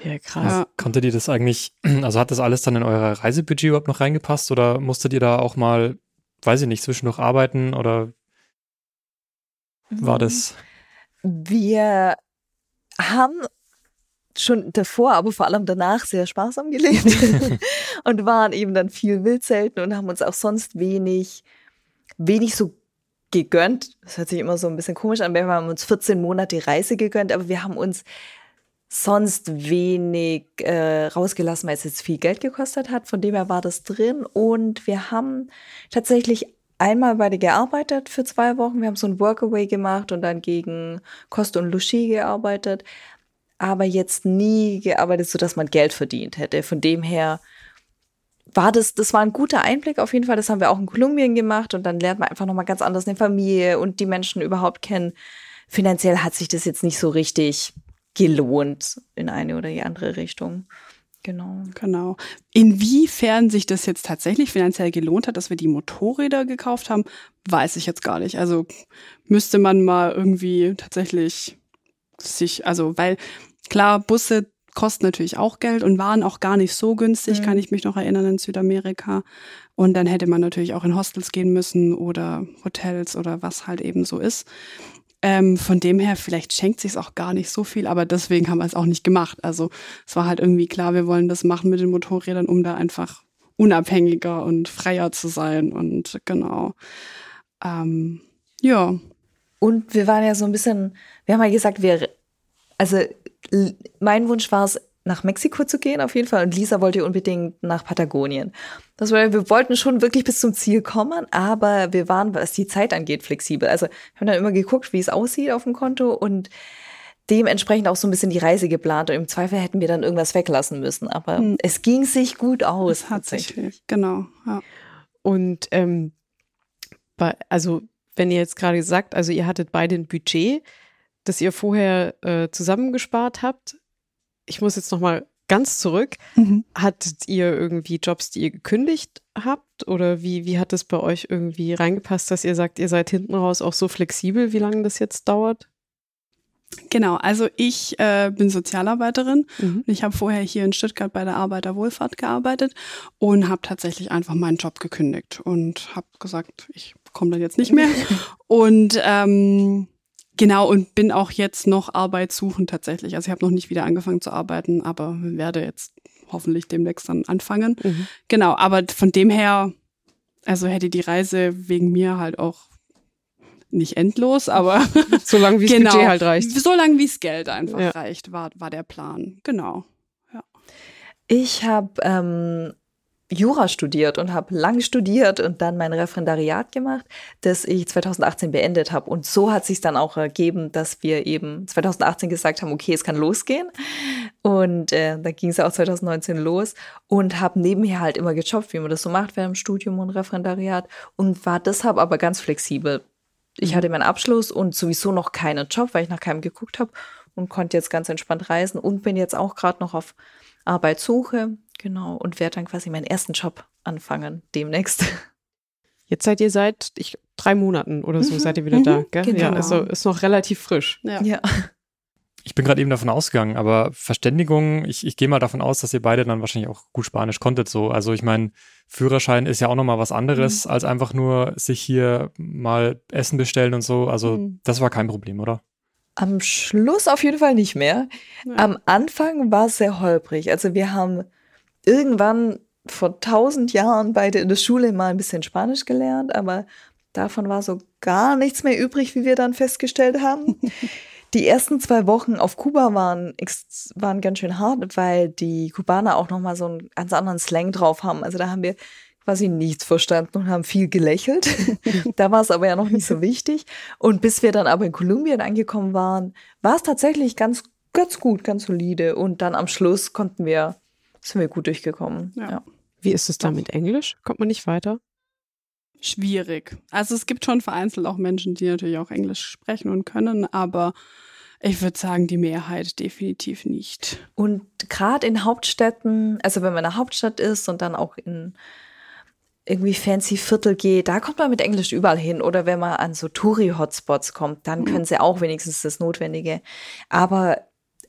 Ja, krass. Ja. Konntet ihr das eigentlich, [clears throat] also hat das alles dann in euer Reisebudget überhaupt noch reingepasst oder musstet ihr da auch mal, weiß ich nicht, zwischendurch arbeiten oder war das? Wir haben schon davor, aber vor allem danach sehr sparsam gelebt [laughs] und waren eben dann viel Wildzelten und haben uns auch sonst wenig, wenig so gegönnt. Das hört sich immer so ein bisschen komisch an, wir haben uns 14 Monate Reise gegönnt, aber wir haben uns sonst wenig äh, rausgelassen, weil es jetzt viel Geld gekostet hat. Von dem her war das drin. Und wir haben tatsächlich einmal beide gearbeitet für zwei Wochen. Wir haben so ein Workaway gemacht und dann gegen Kost und Logis gearbeitet. Aber jetzt nie gearbeitet, so dass man Geld verdient hätte. Von dem her war das, das war ein guter Einblick auf jeden Fall. Das haben wir auch in Kolumbien gemacht und dann lernt man einfach nochmal ganz anders eine Familie und die Menschen überhaupt kennen. Finanziell hat sich das jetzt nicht so richtig gelohnt in eine oder die andere Richtung. Genau. Genau. Inwiefern sich das jetzt tatsächlich finanziell gelohnt hat, dass wir die Motorräder gekauft haben, weiß ich jetzt gar nicht. Also müsste man mal irgendwie tatsächlich sich, also weil klar, Busse kosten natürlich auch Geld und waren auch gar nicht so günstig, mhm. kann ich mich noch erinnern in Südamerika. Und dann hätte man natürlich auch in Hostels gehen müssen oder Hotels oder was halt eben so ist. Ähm, von dem her, vielleicht schenkt sich auch gar nicht so viel, aber deswegen haben wir es auch nicht gemacht. Also es war halt irgendwie klar, wir wollen das machen mit den Motorrädern, um da einfach unabhängiger und freier zu sein. Und genau. Ähm, ja. Und wir waren ja so ein bisschen, wir haben ja gesagt, wir, also mein Wunsch war es, nach Mexiko zu gehen, auf jeden Fall. Und Lisa wollte unbedingt nach Patagonien. Das war, wir wollten schon wirklich bis zum Ziel kommen, aber wir waren, was die Zeit angeht, flexibel. Also wir haben dann immer geguckt, wie es aussieht auf dem Konto und dementsprechend auch so ein bisschen die Reise geplant. Und im Zweifel hätten wir dann irgendwas weglassen müssen. Aber hm. es ging sich gut aus. tatsächlich. Genau, ja. Und ähm, bei, also wenn ihr jetzt gerade sagt, also ihr hattet beide ein Budget, das ihr vorher äh, zusammengespart habt. Ich muss jetzt noch mal ganz zurück. Mhm. Hattet ihr irgendwie Jobs, die ihr gekündigt habt? Oder wie, wie hat es bei euch irgendwie reingepasst, dass ihr sagt, ihr seid hinten raus auch so flexibel, wie lange das jetzt dauert? Genau, also ich äh, bin Sozialarbeiterin Mhm. und ich habe vorher hier in Stuttgart bei der Arbeiterwohlfahrt gearbeitet und habe tatsächlich einfach meinen Job gekündigt und habe gesagt, ich komme dann jetzt nicht mehr. [laughs] und ähm, genau, und bin auch jetzt noch arbeitssuchend tatsächlich. Also ich habe noch nicht wieder angefangen zu arbeiten, aber werde jetzt hoffentlich demnächst dann anfangen. Mhm. Genau, aber von dem her, also hätte die Reise wegen mir halt auch nicht endlos, aber [laughs] Solange wie das genau, Budget halt reicht. so lange wie das Geld einfach Ja. reicht, war, war der Plan. Genau. Ich habe ähm, Jura studiert und habe lang studiert und dann mein Referendariat gemacht, das ich 2018 beendet habe. Und so hat sich dann auch ergeben, dass wir eben 2018 gesagt haben, okay, es kann losgehen. Und äh, da ging es auch 2019 los und habe nebenher halt immer gejobbt, wie man das so macht während dem Studium und Referendariat und war deshalb aber ganz flexibel. Ich hatte meinen Abschluss und sowieso noch keinen Job, weil ich nach keinem geguckt habe und konnte jetzt ganz entspannt reisen und bin jetzt auch gerade noch auf Arbeitssuche, genau, und werde dann quasi meinen ersten Job anfangen demnächst. [laughs] Jetzt seid ihr seit ich, drei Monaten oder so Mhm. seid ihr wieder Mhm, da, gell? genau. Ja, also ist noch relativ frisch. Ja. Ja. Ich bin gerade eben davon ausgegangen, aber Verständigung, ich, ich gehe mal davon aus, dass ihr beide dann wahrscheinlich auch gut Spanisch konntet so. Also ich meine, Führerschein ist ja auch nochmal was anderes, als einfach nur sich hier mal Essen bestellen und so. Also Mhm. das war kein Problem, oder? Am Schluss auf jeden Fall nicht mehr. Ja. Am Anfang war es sehr holprig. Also wir haben irgendwann vor tausend Jahren beide in der Schule mal ein bisschen Spanisch gelernt, aber davon war so gar nichts mehr übrig, wie wir dann festgestellt haben. [laughs] Die ersten zwei Wochen auf Kuba waren, waren ganz schön hart, weil die Kubaner auch nochmal so einen ganz anderen Slang drauf haben. Also da haben wir quasi nichts verstanden und haben viel gelächelt. [laughs] da war es aber ja noch nicht so wichtig. Und bis wir dann aber in Kolumbien angekommen waren, war es tatsächlich ganz, ganz gut, ganz solide. Und dann am Schluss konnten wir, sind wir gut durchgekommen. Ja. Ja. Wie ist es da mit Englisch? Kommt man nicht weiter? Schwierig. Also es gibt schon vereinzelt auch Menschen, die natürlich auch Englisch sprechen und können, aber ich würde sagen, die Mehrheit definitiv nicht. Und gerade in Hauptstädten, also wenn man in der Hauptstadt ist und dann auch in irgendwie fancy Viertel geht, da kommt man mit Englisch überall hin. Oder wenn man an so Touri-Hotspots kommt, dann können sie auch wenigstens das Notwendige. Aber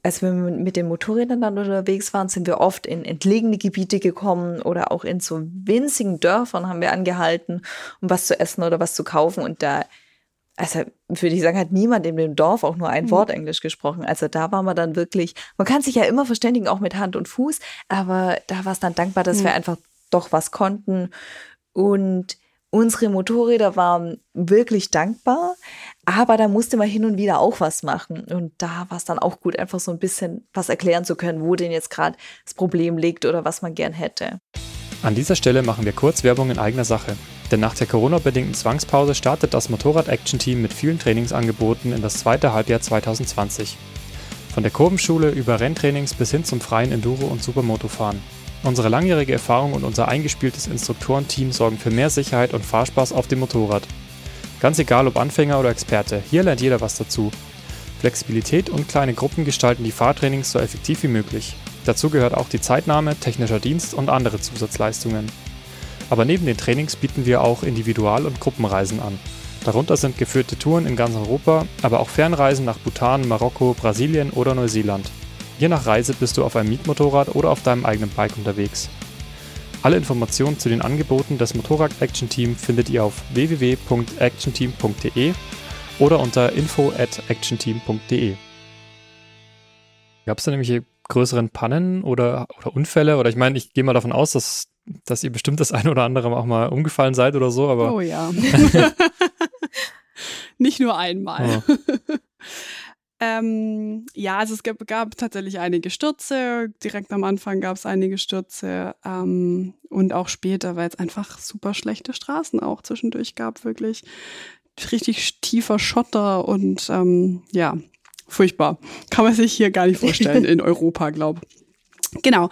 als wir mit den Motorrädern dann unterwegs waren, sind wir oft in entlegene Gebiete gekommen oder auch in so winzigen Dörfern haben wir angehalten, um was zu essen oder was zu kaufen. Und da, also würde ich sagen, hat niemand in dem Dorf auch nur ein Wort Englisch gesprochen. Also da war man dann wirklich, man kann sich ja immer verständigen, auch mit Hand und Fuß, aber da war es dann dankbar, dass wir einfach doch was konnten. Und unsere Motorräder waren wirklich dankbar, aber da musste man hin und wieder auch was machen. Und da war es dann auch gut, einfach so ein bisschen was erklären zu können, wo denn jetzt gerade das Problem liegt oder was man gern hätte. An dieser Stelle machen wir kurz Werbung in eigener Sache. Denn nach der Corona-bedingten Zwangspause startet das Motorrad-Action-Team mit vielen Trainingsangeboten in das zweite Halbjahr 2020. Von der Kurvenschule über Renntrainings bis hin zum freien Enduro- und Supermotofahren. Unsere langjährige Erfahrung und unser eingespieltes Instruktorenteam sorgen für mehr Sicherheit und Fahrspaß auf dem Motorrad. Ganz egal ob Anfänger oder Experte, hier lernt jeder was dazu. Flexibilität und kleine Gruppen gestalten die Fahrtrainings so effektiv wie möglich. Dazu gehört auch die Zeitnahme, technischer Dienst und andere Zusatzleistungen. Aber neben den Trainings bieten wir auch Individual- und Gruppenreisen an. Darunter sind geführte Touren in ganz Europa, aber auch Fernreisen nach Bhutan, Marokko, Brasilien oder Neuseeland. Je nach Reise bist du auf einem Mietmotorrad oder auf deinem eigenen Bike unterwegs. Alle Informationen zu den Angeboten des Motorrad Action Team findet ihr auf www.actionteam.de oder unter info at actionteam.de. Gab es da nämlich größeren Pannen oder, oder Unfälle? Oder ich meine, ich gehe mal davon aus, dass, dass ihr bestimmt das eine oder andere auch mal umgefallen seid oder so, aber Oh ja. [laughs] Nicht nur einmal. [laughs] Ähm, ja, also es gab, gab tatsächlich einige Stürze. Direkt am Anfang gab es einige Stürze. Ähm, und auch später, weil es einfach super schlechte Straßen auch zwischendurch gab, wirklich. Richtig tiefer Schotter und ähm, ja, furchtbar. Kann man sich hier gar nicht vorstellen [laughs] in Europa, glaube Genau.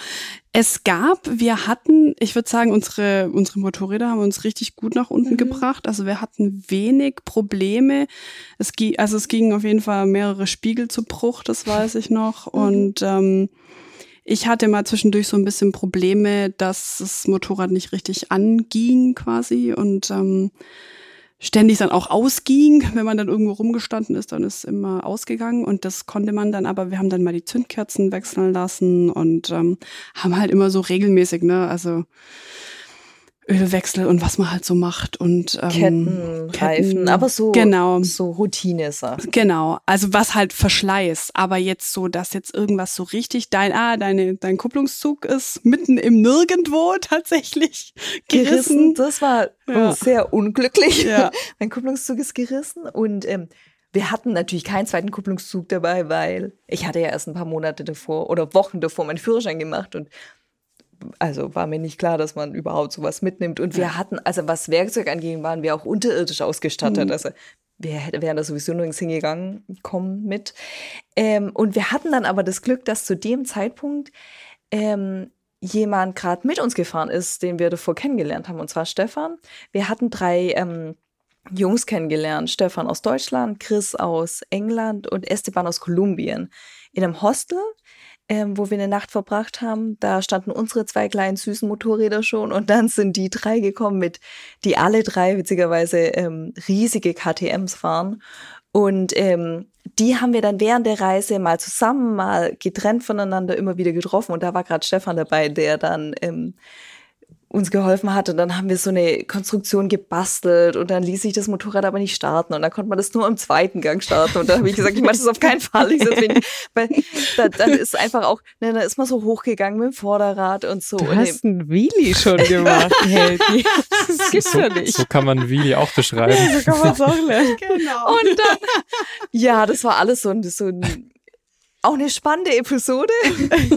Es gab, wir hatten, ich würde sagen, unsere, unsere Motorräder haben uns richtig gut nach unten Mhm. gebracht. Also wir hatten wenig Probleme. Es ging, also es gingen auf jeden Fall mehrere Spiegel zu Bruch, das weiß ich noch. [laughs] Mhm. Und ähm, ich hatte mal zwischendurch so ein bisschen Probleme, dass das Motorrad nicht richtig anging quasi und ähm, ständig dann auch ausging. Wenn man dann irgendwo rumgestanden ist, dann ist immer ausgegangen und das konnte man dann, aber wir haben dann mal die Zündkerzen wechseln lassen und ähm, haben halt immer so regelmäßig, ne, also Ölwechsel und was man halt so macht und ähm, Ketten, Reifen, aber so, genau. so Routine-Sachen. Genau, also was halt Verschleiß, aber jetzt so, dass jetzt irgendwas so richtig dein, ah, deine, dein Kupplungszug ist mitten im Nirgendwo tatsächlich [laughs] Gerissen, gerissen. das war Ja. sehr unglücklich. Ja. [laughs] mein Kupplungszug ist gerissen und ähm, wir hatten natürlich keinen zweiten Kupplungszug dabei, weil ich hatte ja erst ein paar Monate davor oder Wochen davor meinen Führerschein gemacht und also war mir nicht klar, dass man überhaupt sowas mitnimmt. Und wir hatten, also was Werkzeug anging, waren wir auch unterirdisch ausgestattet. Mhm. Also wir wären da sowieso nirgends hingegangen, kommen mit. Ähm, und wir hatten dann aber das Glück, dass zu dem Zeitpunkt ähm, jemand gerade mit uns gefahren ist, den wir davor kennengelernt haben, und zwar Stefan. Wir hatten drei ähm, Jungs kennengelernt. Stefan aus Deutschland, Chris aus England und Esteban aus Kolumbien. In einem Hostel, ähm, wo wir eine Nacht verbracht haben. Da standen unsere zwei kleinen süßen Motorräder schon und dann sind die drei gekommen mit, die alle drei witzigerweise ähm, riesige KTMs fahren. Und ähm, die haben wir dann während der Reise mal zusammen, mal getrennt voneinander immer wieder getroffen. Und da war gerade Stefan dabei, der dann ähm, uns geholfen hat. Und dann haben wir so eine Konstruktion gebastelt und dann ließ sich das Motorrad aber nicht starten. Und dann konnte man das nur im zweiten Gang starten. Und da habe ich gesagt, ich mache das auf keinen Fall. Ich wenn- weil da, dann ist einfach auch, ne, da ist man so hochgegangen mit dem Vorderrad und so. Du und hast einen Wheelie schon [laughs] gemacht, Helgi. Das gibt's So, ja nicht. so kann man Wheelie auch beschreiben. So kann man es auch lernen. [laughs] Genau. Und dann, ja, das war alles so ein, so ein auch eine spannende Episode.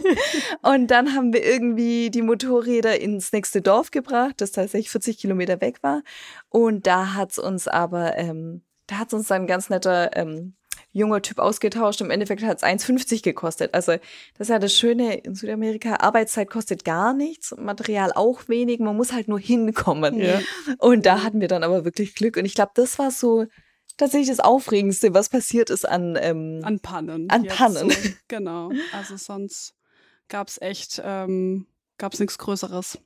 [laughs] Und dann haben wir irgendwie die Motorräder ins nächste Dorf gebracht, das tatsächlich 40 Kilometer weg war. Und da hat's uns aber, ähm, da hat's uns dann ein ganz netter ähm, junger Typ ausgetauscht. Im Endeffekt hat's 1,50 gekostet. Also das ist ja das Schöne in Südamerika. Arbeitszeit kostet gar nichts, Material auch wenig. Man muss halt nur hinkommen. Ja. Und da hatten wir dann aber wirklich Glück. Und ich glaube, das war so tatsächlich das Aufregendste, was passiert ist an, ähm, An Pannen. An Pannen. So. Genau. Also sonst gab's echt, ähm, gab's nichts Größeres.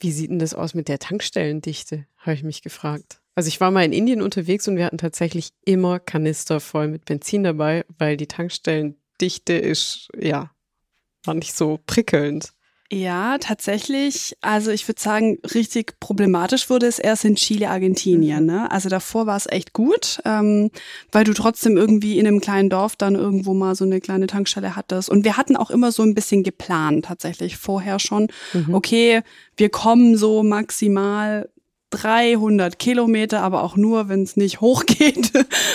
Wie sieht denn das aus mit der Tankstellendichte? Habe ich mich gefragt. Also ich war mal in Indien unterwegs und wir hatten tatsächlich immer Kanister voll mit Benzin dabei, weil die Tankstellendichte ist, ja, war nicht so prickelnd. Ja, tatsächlich. Also ich würde sagen, richtig problematisch wurde es erst in Chile, Argentinien. Ne? Also davor war es echt gut, ähm, weil du trotzdem irgendwie in einem kleinen Dorf dann irgendwo mal so eine kleine Tankstelle hattest. Und wir hatten auch immer so ein bisschen geplant, tatsächlich vorher schon. Mhm. Okay, wir kommen so maximal 300 Kilometer, aber auch nur, wenn es nicht [laughs] hochgeht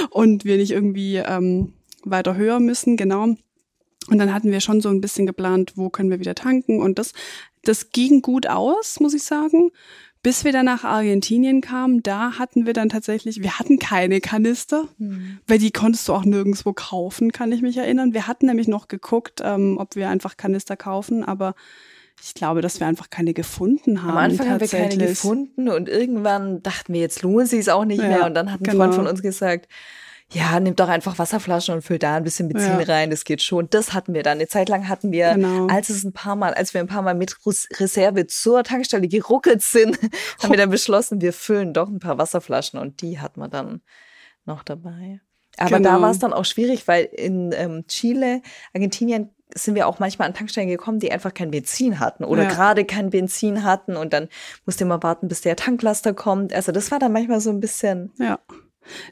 und wir nicht irgendwie ähm, weiter höher müssen, genau. Und dann hatten wir schon so ein bisschen geplant, wo können wir wieder tanken. Und das, das ging gut aus, muss ich sagen. Bis wir dann nach Argentinien kamen, da hatten wir dann tatsächlich, wir hatten keine Kanister, weil die konntest du auch nirgendwo kaufen, kann ich mich erinnern. Wir hatten nämlich noch geguckt, ähm, ob wir einfach Kanister kaufen, aber ich glaube, dass wir einfach keine gefunden haben. Am Anfang haben wir keine gefunden und irgendwann dachten wir, jetzt lohnt sich es auch nicht Ja, mehr. Und dann hat ein genau. Freund von uns gesagt, ja, nimm doch einfach Wasserflaschen und füll da ein bisschen Benzin Ja. rein, das geht schon. Das hatten wir dann. Eine Zeit lang hatten wir, Genau. als es ein paar Mal, als wir ein paar Mal mit Res- Reserve zur Tankstelle geruckelt sind, [laughs] haben wir dann beschlossen, wir füllen doch ein paar Wasserflaschen und die hat man dann noch dabei. Aber da Genau. war es dann auch schwierig, weil in ähm, Chile, Argentinien sind wir auch manchmal an Tankstellen gekommen, die einfach kein Benzin hatten oder Ja. gerade kein Benzin hatten und dann musste man warten, bis der Tanklaster kommt. Also das war dann manchmal so ein bisschen Ja.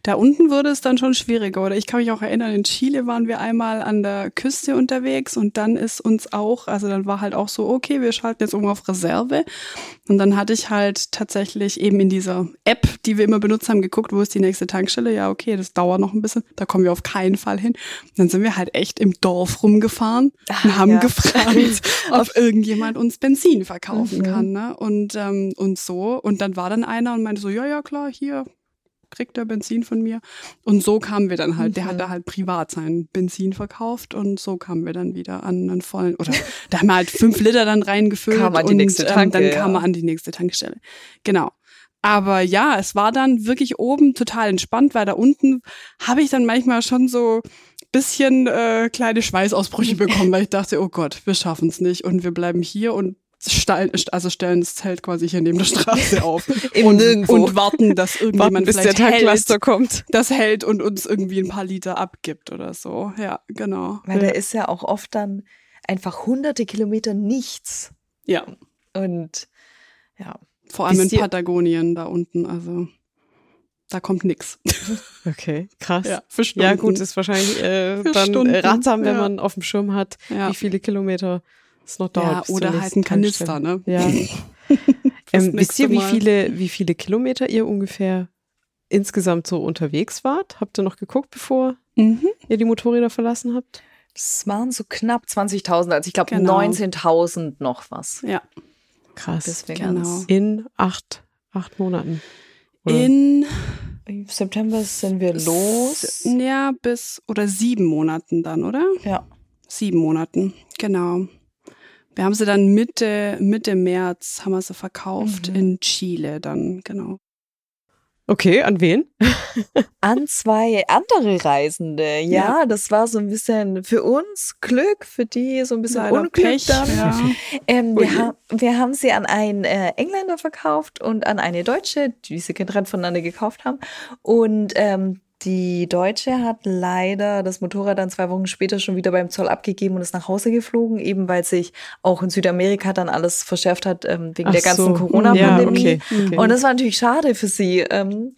Da unten wurde es dann schon schwieriger. Oder ich kann mich auch erinnern, in Chile waren wir einmal an der Küste unterwegs und dann ist uns auch, also dann war halt auch so, okay, wir schalten jetzt um auf Reserve. Und dann hatte ich halt tatsächlich eben in dieser App, die wir immer benutzt haben, geguckt, wo ist die nächste Tankstelle. Ja, okay, das dauert noch ein bisschen, da kommen wir auf keinen Fall hin. Und dann sind wir halt echt im Dorf rumgefahren Ah, und haben ja. gefragt, [laughs] ob irgendjemand uns Benzin verkaufen Mhm. kann. Ne? Und, ähm, und so. Und dann war dann einer und meinte so, ja, ja, klar, hier, kriegt er Benzin von mir. Und so kamen wir dann halt, der Mhm. hat da halt privat sein Benzin verkauft und so kamen wir dann wieder an einen vollen, oder da haben wir halt fünf [laughs] Liter dann reingefüllt Kam an die und nächste ähm, Tanke, dann ja. kam er an die nächste Tankstelle. Genau. Aber ja, es war dann wirklich oben total entspannt, weil da unten habe ich dann manchmal schon so bisschen äh, kleine Schweißausbrüche [laughs] bekommen, weil ich dachte, oh Gott, wir schaffen es nicht und wir bleiben hier und stellen, also stellen das Zelt quasi hier neben der Straße [laughs] auf und, und warten, dass irgendjemand Warten, bis der vielleicht Tanklaster hält, kommt. das hält und uns irgendwie ein paar Liter abgibt oder so. Ja, genau. Weil da ist ja auch oft dann einfach hunderte Kilometer nichts. Ja, Und ja, vor allem in Patagonien da unten, also da kommt nix. [laughs] Okay, krass. Ja, für Stunden. Ja, gut, ist wahrscheinlich äh, dann Stunden, äh, ratsam, wenn ja. man auf dem Schirm hat, Ja. wie viele Kilometer es noch dauert. ja, oder halt ein Kanister, Tankstelle. ne? Ja. [laughs] Ähm, wisst ihr, wie viele, wie viele Kilometer ihr ungefähr insgesamt so unterwegs wart? Habt ihr noch geguckt, bevor Mhm. ihr die Motorräder verlassen habt? es waren so knapp 20.000, also ich glaube Genau. 19.000 noch was. Ja, Krass. Bis wir Genau. In acht, acht Monaten. Oder? in September sind wir los. ja bis oder sieben Monaten dann, oder? Ja. Sieben Monaten, genau. Wir haben sie dann Mitte, Mitte März haben wir sie verkauft Mhm. in Chile dann, genau. Okay, an wen? [laughs] An zwei andere Reisende. Ja, das war so ein bisschen für uns Glück, für die so ein bisschen Leider Unglück Pech, dann. ja. [laughs] Ähm, wir, ha wir haben sie an einen äh, Engländer verkauft und an eine Deutsche, die sie getrennt voneinander gekauft haben. Und ähm, die Deutsche hat leider das Motorrad dann zwei Wochen später schon wieder beim Zoll abgegeben und ist nach Hause geflogen, eben weil sich auch in Südamerika dann alles verschärft hat ähm, wegen Ach der ganzen so. Corona-Pandemie. Ja, okay, okay. Und das war natürlich schade für sie. Ähm,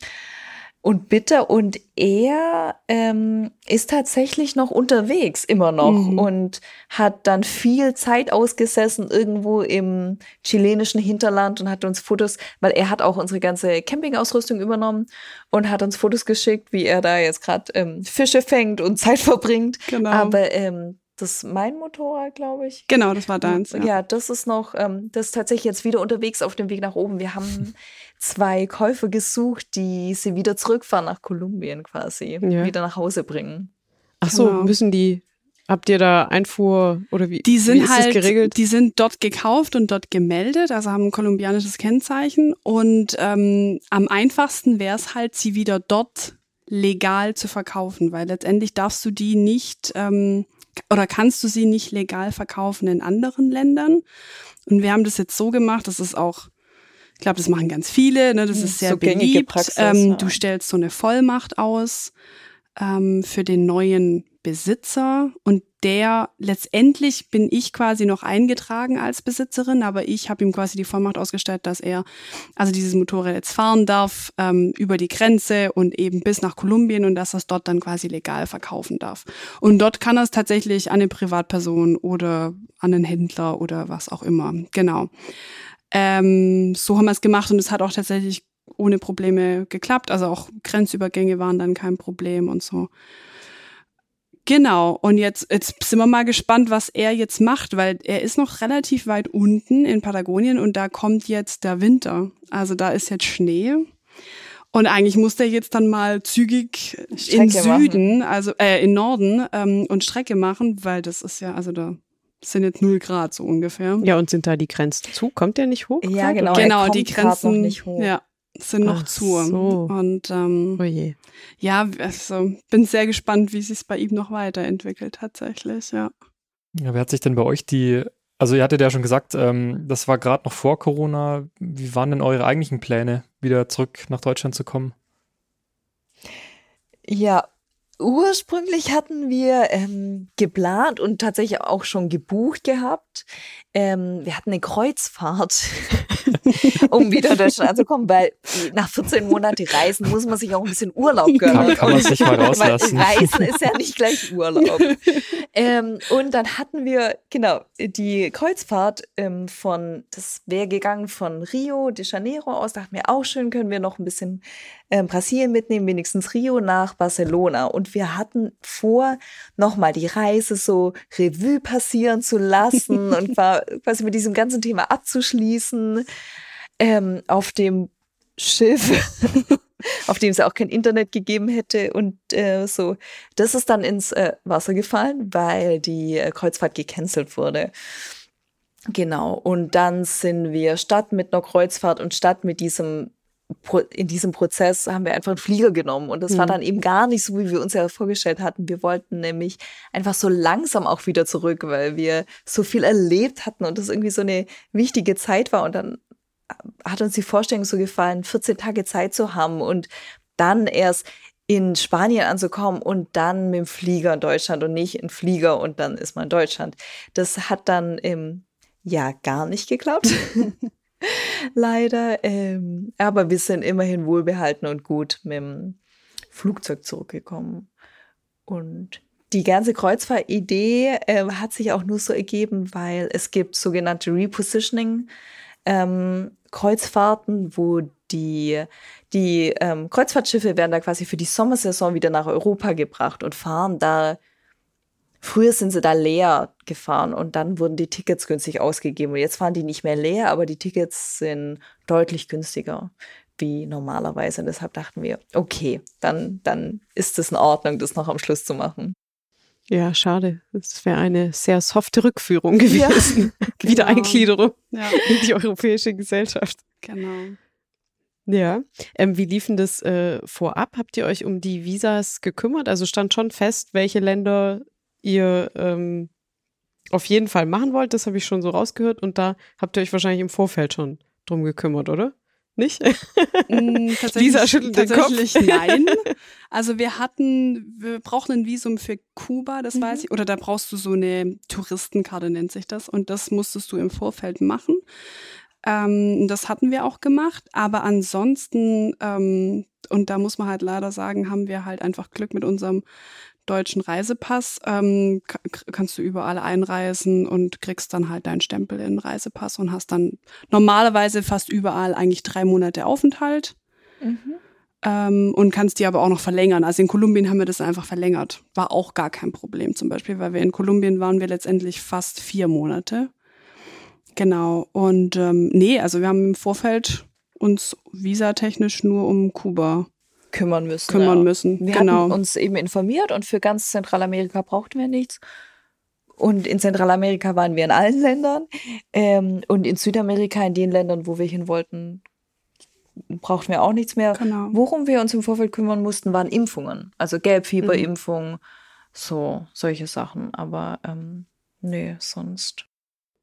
und bitter. Und er ähm, ist tatsächlich noch unterwegs, immer noch. Mhm. Und hat dann viel Zeit ausgesessen irgendwo im chilenischen Hinterland und hat uns Fotos, weil er hat auch unsere ganze Campingausrüstung übernommen und hat uns Fotos geschickt, wie er da jetzt gerade ähm, Fische fängt und [laughs] Zeit verbringt. Genau. Aber ähm, das ist mein Motorrad, glaube ich. genau, das war deins. Ja. Ja. das ist noch, ähm, das ist tatsächlich jetzt wieder unterwegs auf dem Weg nach oben. Wir haben [laughs] zwei Käufer gesucht, die sie wieder zurückfahren nach Kolumbien quasi, Ja. wieder nach Hause bringen. Ach so, Genau. müssen die, habt ihr da Einfuhr oder wie, Die wie sind ist halt, das geregelt? die sind dort gekauft und dort gemeldet, also haben ein kolumbianisches Kennzeichen. Und ähm, am einfachsten wäre es halt, sie wieder dort legal zu verkaufen, weil letztendlich darfst du die nicht ähm, oder kannst du sie nicht legal verkaufen in anderen Ländern. Und wir haben das jetzt so gemacht, das ist auch, glaube, das machen ganz viele, ne? das Hm, ist sehr so beliebt. Praxis, ähm, ja. Du stellst so eine Vollmacht aus ähm, für den neuen Besitzer und der letztendlich bin ich quasi noch eingetragen als Besitzerin, aber ich habe ihm quasi die Vollmacht ausgestellt, dass er also dieses Motorrad jetzt fahren darf ähm, über die Grenze und eben bis nach Kolumbien und dass er es dort dann quasi legal verkaufen darf. Und dort kann er es tatsächlich an eine Privatperson oder an einen Händler oder was auch immer. Genau. Ähm, so haben wir es gemacht und es hat auch tatsächlich ohne Probleme geklappt. Also auch Grenzübergänge waren dann kein Problem und so. Genau, und jetzt, jetzt sind wir mal gespannt, was er jetzt macht, weil er ist noch relativ weit unten in Patagonien und da kommt jetzt der Winter. Also da ist jetzt Schnee. Und eigentlich muss der jetzt dann mal zügig in Strecke machen. Süden, also äh, in Norden ähm, und Strecke machen, weil das ist ja, also da sind jetzt null Grad so ungefähr. Ja, und sind da die Grenzen zu? Kommt der nicht hoch? Ja, genau. oder? genau, die Grenzen noch nicht hoch. Ja, sind noch Ach zu. so. Und ähm, Oh je. ja, also bin sehr gespannt, wie sich bei ihm noch weiterentwickelt tatsächlich, ja. Ja, wer hat sich denn bei euch die, also ihr hattet ja schon gesagt, ähm, das war gerade noch vor Corona. Wie waren denn eure eigentlichen Pläne, wieder zurück nach Deutschland zu kommen? Ja, ursprünglich hatten wir ähm, geplant und tatsächlich auch schon gebucht gehabt. Ähm, wir hatten eine Kreuzfahrt, [laughs] um wieder Deutschland anzukommen, weil nach 14 Monaten Reisen muss man sich auch ein bisschen Urlaub gönnen. Kann, kann man sich mal [laughs] rauslassen. Reisen ist ja nicht gleich Urlaub. ähm, und dann hatten wir, genau, die Kreuzfahrt ähm, von, das wäre gegangen von Rio de Janeiro aus, dachten wir auch schön, können wir noch ein bisschen ähm, Brasilien mitnehmen, wenigstens Rio nach Barcelona. Und wir hatten vor, nochmal die Reise so Revue passieren zu lassen [laughs] und quasi mit diesem ganzen Thema abzuschließen. Ähm, auf dem Schiff [laughs] auf dem es auch kein Internet gegeben hätte und äh, so. Das ist dann ins äh, Wasser gefallen, weil die äh, Kreuzfahrt gecancelt wurde. Genau. Und dann sind wir statt mit einer Kreuzfahrt und statt mit diesem in diesem Prozess haben wir einfach einen Flieger genommen und das mhm. war dann eben gar nicht so, wie wir uns ja vorgestellt hatten. Wir wollten nämlich einfach so langsam auch wieder zurück, weil wir so viel erlebt hatten und das irgendwie so eine wichtige Zeit war und dann hat uns die Vorstellung so gefallen, 14 Tage Zeit zu haben und dann erst in Spanien anzukommen und dann mit dem Flieger in Deutschland und nicht in Flieger und dann ist man in Deutschland. Das hat dann im ja gar nicht geklappt. [laughs] [laughs] Leider. Ähm, aber wir sind immerhin wohlbehalten und gut mit dem Flugzeug zurückgekommen. Und die ganze Kreuzfahrt-Idee äh, hat sich auch nur so ergeben, weil es gibt sogenannte Repositioning. Ähm, wo die, die ähm, Kreuzfahrtschiffe werden da quasi für die Sommersaison wieder nach Europa gebracht und fahren da Früher sind sie da leer gefahren und dann wurden die Tickets günstig ausgegeben. Und jetzt fahren die nicht mehr leer, aber die Tickets sind deutlich günstiger wie normalerweise. Und deshalb dachten wir, okay, dann, dann ist es in Ordnung, das noch am Schluss zu machen. Ja, schade. Das wäre eine sehr softe Rückführung gewesen. [laughs] [laughs] Ja, genau. Wiedereingliederung ja. in die europäische Gesellschaft. Genau. Ja. Ähm, wie liefen das äh, vorab? Habt ihr euch um die Visas gekümmert? Also stand schon fest, welche Länder ihr ähm, auf jeden Fall machen wollt. Das habe ich schon so rausgehört. Und da habt ihr euch wahrscheinlich im Vorfeld schon drum gekümmert, oder? Nicht? Mm, [laughs] Lisa schüttelt den Kopf. [laughs] nein. Also wir hatten, wir brauchen ein Visum für Kuba, das mhm. weiß ich. Oder da brauchst du so eine Touristenkarte, nennt sich das. Und das musstest du im Vorfeld machen. Ähm, das hatten wir auch gemacht. Aber ansonsten, ähm, und da muss man halt leider sagen, haben wir halt einfach Glück mit unserem deutschen Reisepass ähm, kannst du überall einreisen und kriegst dann halt deinen Stempel in den Reisepass und hast dann normalerweise fast überall eigentlich drei Monate Aufenthalt. Mhm. Ähm, und kannst die aber auch noch verlängern. Also in Kolumbien haben wir das einfach verlängert. War auch gar kein Problem zum Beispiel, weil wir in Kolumbien waren wir letztendlich fast vier Monate. Genau. Und ähm, nee, also wir haben im Vorfeld uns visatechnisch nur um Kuba kümmern müssen. Kümmern ja. müssen. Wir genau. haben uns eben informiert und für ganz Zentralamerika brauchten wir nichts. Und in Zentralamerika waren wir in allen Ländern. Ähm, und in Südamerika, in den Ländern, wo wir hin wollten, brauchten wir auch nichts mehr. Genau. Worum wir uns im Vorfeld kümmern mussten, waren Impfungen. Also Gelbfieberimpfung, mhm. so solche Sachen. Aber ähm, nee, sonst.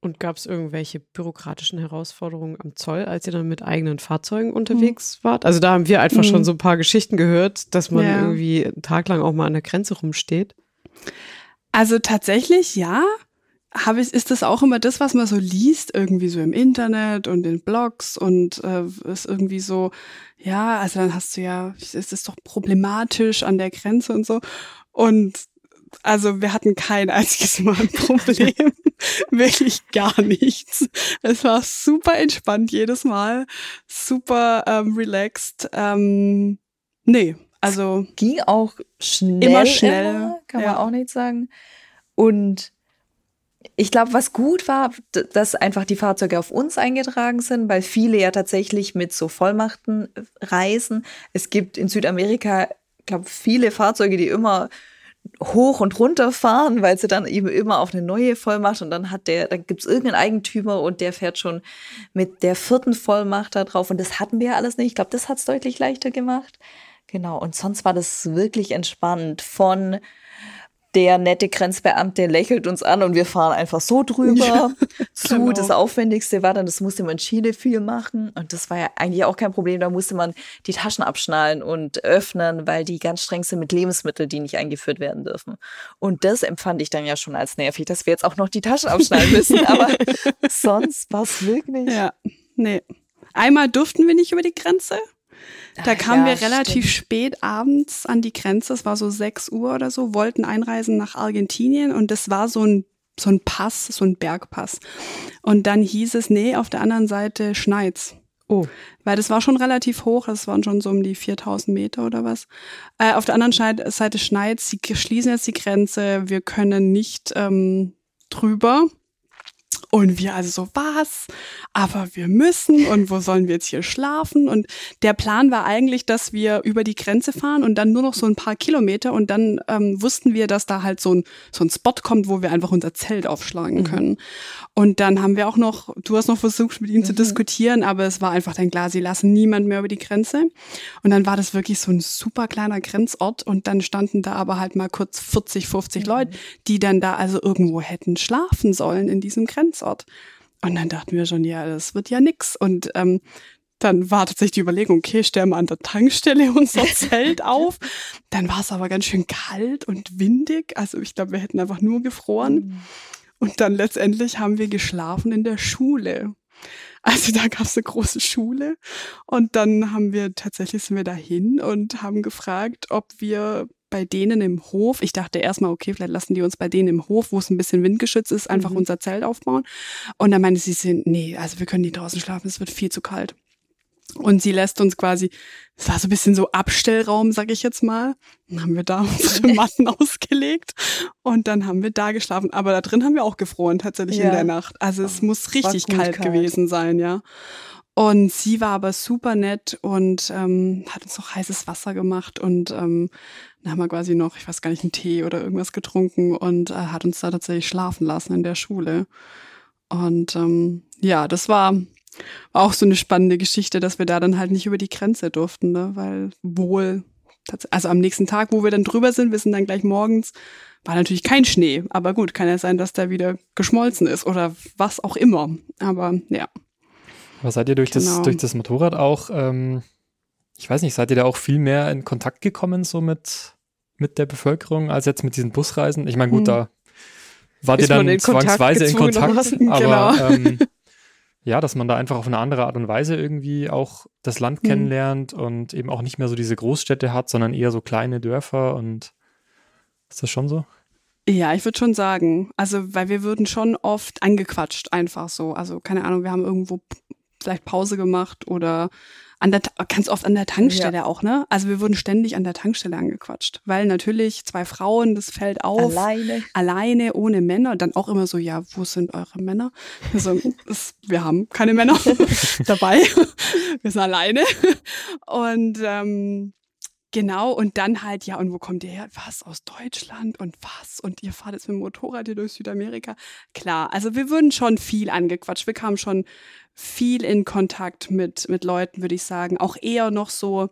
Und gab es irgendwelche bürokratischen Herausforderungen am Zoll, als ihr dann mit eigenen Fahrzeugen unterwegs mhm. wart? Also da haben wir einfach mhm. schon so ein paar Geschichten gehört, dass man ja. irgendwie einen Tag lang auch mal an der Grenze rumsteht. Also tatsächlich, ja. Habe ich, ist das auch immer das, was man so liest, irgendwie so im Internet und in Blogs und äh, ist irgendwie so, ja, also dann hast du ja, es ist doch problematisch an der Grenze und so. Und also wir hatten kein einziges Mal ein Problem. [laughs] Wirklich gar nichts. Es war super entspannt jedes Mal, super ähm, relaxed. Ähm, nee, also ging auch schnell. Immer schnell, immer, kann ja. man auch nicht sagen. Und ich glaube, was gut war, dass einfach die Fahrzeuge auf uns eingetragen sind, weil viele ja tatsächlich mit so Vollmachten reisen. Es gibt in Südamerika, glaube viele Fahrzeuge, die immer hoch und runter fahren, weil sie dann eben immer auf eine neue Vollmacht und dann hat der, dann gibt's irgendeinen Eigentümer und der fährt schon mit der vierten Vollmacht da drauf und das hatten wir ja alles nicht. Ich glaube, das hat's deutlich leichter gemacht. Genau, und sonst war das wirklich entspannt von der nette Grenzbeamte lächelt uns an und wir fahren einfach so drüber ja, zu. Genau. Das Aufwendigste war dann, das musste man in Chile viel machen. Und das war ja eigentlich auch kein Problem. Da musste man die Taschen abschnallen und öffnen, weil die ganz streng sind mit Lebensmitteln, die nicht eingeführt werden dürfen. Und das empfand ich dann ja schon als nervig, dass wir jetzt auch noch die Taschen [laughs] abschnallen müssen. Aber [laughs] sonst war es wirklich. Ja, nee. Einmal durften wir nicht über die Grenze. Da kamen ja, wir relativ stimmt. spät abends an die Grenze, es war so 6 Uhr oder so, wollten einreisen nach Argentinien und das war so ein, so ein Pass, so ein Bergpass. Und dann hieß es, nee, auf der anderen Seite schneit's. Oh. Weil das war schon relativ hoch, das waren schon so um die 4000 Meter oder was. Äh, auf der anderen Seite schneit's, sie schließen jetzt die Grenze, wir können nicht ähm, drüber. Und wir also so, was? Aber wir müssen und wo sollen wir jetzt hier schlafen? Und der Plan war eigentlich, dass wir über die Grenze fahren und dann nur noch so ein paar Kilometer und dann ähm, wussten wir, dass da halt so ein, so ein Spot kommt, wo wir einfach unser Zelt aufschlagen mhm. können. Und dann haben wir auch noch, du hast noch versucht, mit ihm mhm. zu diskutieren, aber es war einfach dann klar, sie lassen niemand mehr über die Grenze. Und dann war das wirklich so ein super kleiner Grenzort und dann standen da aber halt mal kurz 40, 50 mhm. Leute, die dann da also irgendwo hätten schlafen sollen in diesem Grenzort. Und dann dachten wir schon, ja, das wird ja nix. Und ähm, dann war tatsächlich die Überlegung, okay, stellen wir an der Tankstelle [laughs] unser Zelt [laughs] auf. Dann war es aber ganz schön kalt und windig. Also ich glaube, wir hätten einfach nur gefroren. Mhm. Und dann letztendlich haben wir geschlafen in der Schule. Also da gab es eine große Schule und dann haben wir tatsächlich sind wir dahin und haben gefragt, ob wir bei denen im Hof, ich dachte erstmal, okay, vielleicht lassen die uns bei denen im Hof, wo es ein bisschen windgeschützt ist, einfach mhm. unser Zelt aufbauen. Und dann meinte sie, nee, also wir können nicht draußen schlafen, es wird viel zu kalt. Und sie lässt uns quasi, es war so ein bisschen so Abstellraum, sag ich jetzt mal. Dann haben wir da [laughs] unsere [laughs] Matten ausgelegt und dann haben wir da geschlafen. Aber da drin haben wir auch gefroren, tatsächlich ja. in der Nacht. Also es muss richtig kalt, kalt, gewesen sein, ja. Und sie war aber super nett und ähm, hat uns noch heißes Wasser gemacht und ähm, dann haben wir quasi noch, ich weiß gar nicht, einen Tee oder irgendwas getrunken und äh, hat uns da tatsächlich schlafen lassen in der Schule. Und ähm, ja, das war auch so eine spannende Geschichte, dass wir da dann halt nicht über die Grenze durften, ne? weil wohl, also am nächsten Tag, wo wir dann drüber sind, wir sind dann gleich morgens, war natürlich kein Schnee, aber gut, kann ja sein, dass der wieder geschmolzen ist oder was auch immer. Aber ja. Aber seid ihr durch, genau. das, durch das Motorrad auch, ähm, ich weiß nicht, seid ihr da auch viel mehr in Kontakt gekommen, so mit, mit der Bevölkerung, als jetzt mit diesen Busreisen? Ich meine, gut, hm. da wart Ist ihr dann in zwangsweise in Kontakt, [laughs] aber genau. ähm, ja, dass man da einfach auf eine andere Art und Weise irgendwie auch das Land mhm. kennenlernt und eben auch nicht mehr so diese Großstädte hat, sondern eher so kleine Dörfer und ist das schon so? Ja, ich würde schon sagen. Also, weil wir würden schon oft angequatscht, einfach so. Also, keine Ahnung, wir haben irgendwo vielleicht Pause gemacht oder an der, ganz oft an der Tankstelle ja. auch, ne? Also wir wurden ständig an der Tankstelle angequatscht, weil natürlich zwei Frauen, das fällt auf. Alleine. Alleine, ohne Männer. Dann auch immer so, ja, wo sind eure Männer? Wir, so, das, wir haben keine Männer [laughs] dabei. wir sind alleine. Und ähm, Genau, und dann halt, ja, und wo kommt ihr her? Was, aus Deutschland und was? Und ihr fahrt jetzt mit dem Motorrad hier durch Südamerika? Klar, also wir würden schon viel angequatscht. Wir kamen schon viel in Kontakt mit, mit Leuten, würde ich sagen. Auch eher noch so,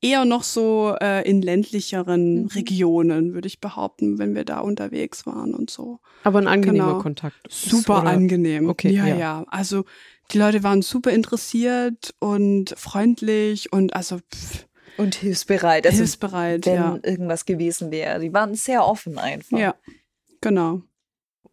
eher noch so äh, in ländlicheren mhm. Regionen, würde ich behaupten, wenn wir da unterwegs waren und so. Aber ein angenehmer genau. Kontakt. Super oder? angenehm. Okay. Ja, ja, ja. Also die Leute waren super interessiert und freundlich und also pff, und hilfsbereit. Also, hilfsbereit, wenn ja. irgendwas gewesen wäre. Die waren sehr offen einfach. Ja, genau.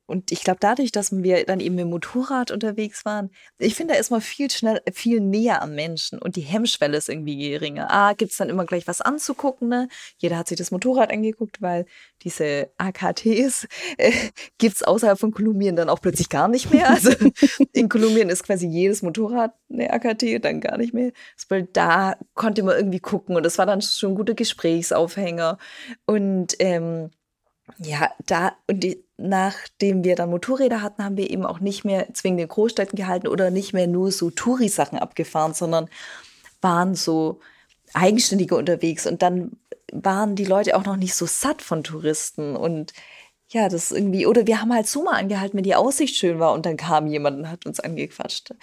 Und ich glaube, dadurch, dass wir dann eben mit dem Motorrad unterwegs waren, ich finde, da ist man viel schnell, viel näher am Menschen und die Hemmschwelle ist irgendwie geringer. Ah, gibt es dann immer gleich was anzugucken, ne? Jeder hat sich das Motorrad angeguckt, weil diese AKTs äh, gibt es außerhalb von Kolumbien dann auch plötzlich gar nicht mehr. Also [laughs] in Kolumbien ist quasi jedes Motorrad eine AKT, dann gar nicht mehr. Weil da konnte man irgendwie gucken und das war dann schon ein guter Gesprächsaufhänger. Und ähm, ja, da, und die, nachdem wir dann Motorräder hatten, haben wir eben auch nicht mehr zwingend in Großstädten gehalten oder nicht mehr nur so Touri-Sachen abgefahren, sondern waren so eigenständiger unterwegs. Und dann waren die Leute auch noch nicht so satt von Touristen und ja, das irgendwie, oder wir haben halt so mal angehalten, wenn die Aussicht schön war und dann kam jemand und hat uns angequatscht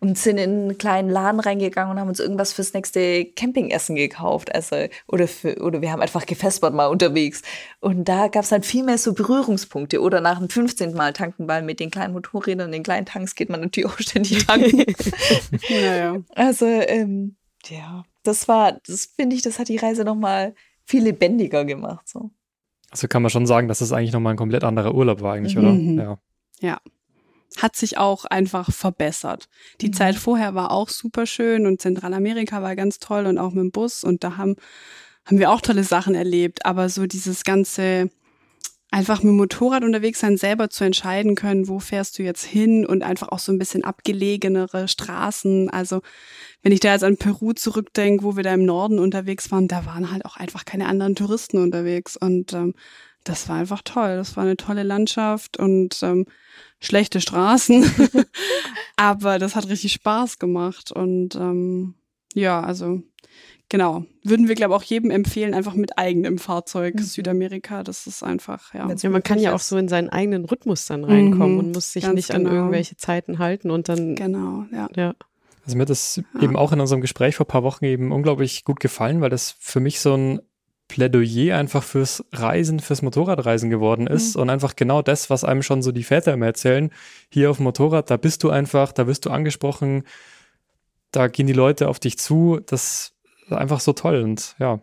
und sind in einen kleinen Laden reingegangen und haben uns irgendwas fürs nächste Campingessen gekauft. Also, oder, für, oder wir haben einfach gefespert mal unterwegs. Und da gab es dann viel mehr so Berührungspunkte. Oder nach dem 15. Mal tanken, weil mit den kleinen Motorrädern und den kleinen Tanks geht man natürlich auch ständig [laughs] tanken. ja, ja. Also, ähm, ja, das war, das finde ich, das hat die Reise nochmal viel lebendiger gemacht. So. Also kann man schon sagen, dass das eigentlich nochmal ein komplett anderer Urlaub war eigentlich, mhm. oder? Ja. Ja hat sich auch einfach verbessert. Die mhm. Zeit vorher war auch super schön und Zentralamerika war ganz toll und auch mit dem Bus und da haben, haben wir auch tolle Sachen erlebt. Aber so dieses ganze einfach mit dem Motorrad unterwegs sein, selber zu entscheiden können, wo fährst du jetzt hin und einfach auch so ein bisschen abgelegenere Straßen. Also wenn ich da jetzt an Peru zurückdenke, wo wir da im Norden unterwegs waren, da waren halt auch einfach keine anderen Touristen unterwegs und ähm, das war einfach toll. Das war eine tolle Landschaft und ähm, schlechte Straßen. [laughs] Aber das hat richtig Spaß gemacht. Und ähm, ja, also genau. Würden wir, glaube ich, auch jedem empfehlen, einfach mit eigenem Fahrzeug Mhm. Südamerika. Das ist einfach, ja. Ja, man kann ja auch so in seinen eigenen Rhythmus dann reinkommen Mhm, und muss sich nicht an genau. irgendwelche Zeiten halten und dann, Genau, ja. ja. Also mir hat das Ja. eben auch in unserem Gespräch vor ein paar Wochen eben unglaublich gut gefallen, weil das für mich so ein Plädoyer einfach fürs Reisen, fürs Motorradreisen geworden ist und einfach genau das, was einem schon so die Väter immer erzählen. Hier auf dem Motorrad, da bist du einfach, da wirst du angesprochen, da gehen die Leute auf dich zu. Das ist einfach so toll und ja,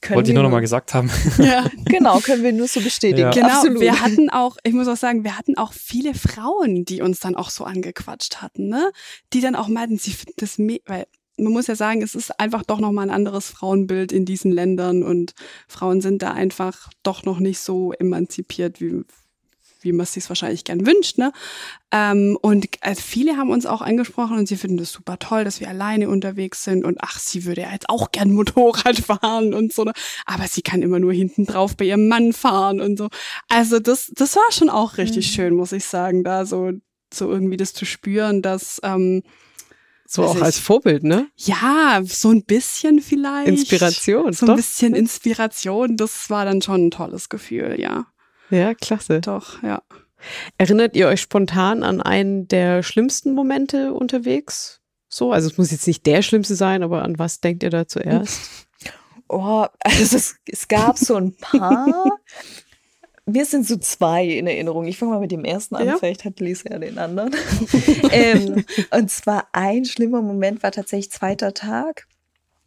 Können wollte ich nur noch mal gesagt haben. [laughs] ja. Genau, können wir nur so bestätigen. Ja. Genau, Absolut. wir hatten auch, ich muss auch sagen, wir hatten auch viele Frauen, die uns dann auch so angequatscht hatten, ne? Die dann auch meinten, sie finden das, weil man muss ja sagen, es ist einfach doch nochmal ein anderes Frauenbild in diesen Ländern und Frauen sind da einfach doch noch nicht so emanzipiert, wie, wie man es sich wahrscheinlich gern wünscht, ne? Ähm, und äh, viele haben uns auch angesprochen und sie finden das super toll, dass wir alleine unterwegs sind und ach, sie würde ja jetzt auch gern [laughs] Motorrad fahren und so, ne? aber sie kann immer nur hinten drauf bei ihrem Mann fahren und so. Also das, das war schon auch richtig Mhm. schön, muss ich sagen, da so, so irgendwie das zu spüren, dass ähm, So auch ich. als Vorbild, ne? ja, so ein bisschen vielleicht. Inspiration. So ein doch. bisschen Inspiration, das war dann schon ein tolles Gefühl, ja. Ja, klasse. Doch, ja. Erinnert ihr euch spontan an einen der schlimmsten Momente unterwegs? So, also es muss jetzt nicht der schlimmste sein, aber an was denkt ihr da zuerst? [laughs] Oh, also es, es gab so ein paar. [laughs] Mir sind so zwei in Erinnerung. Ich fange mal mit dem ersten an, Ja. vielleicht hat Lisa ja den anderen. [laughs] ähm, und zwar ein schlimmer Moment war tatsächlich zweiter Tag.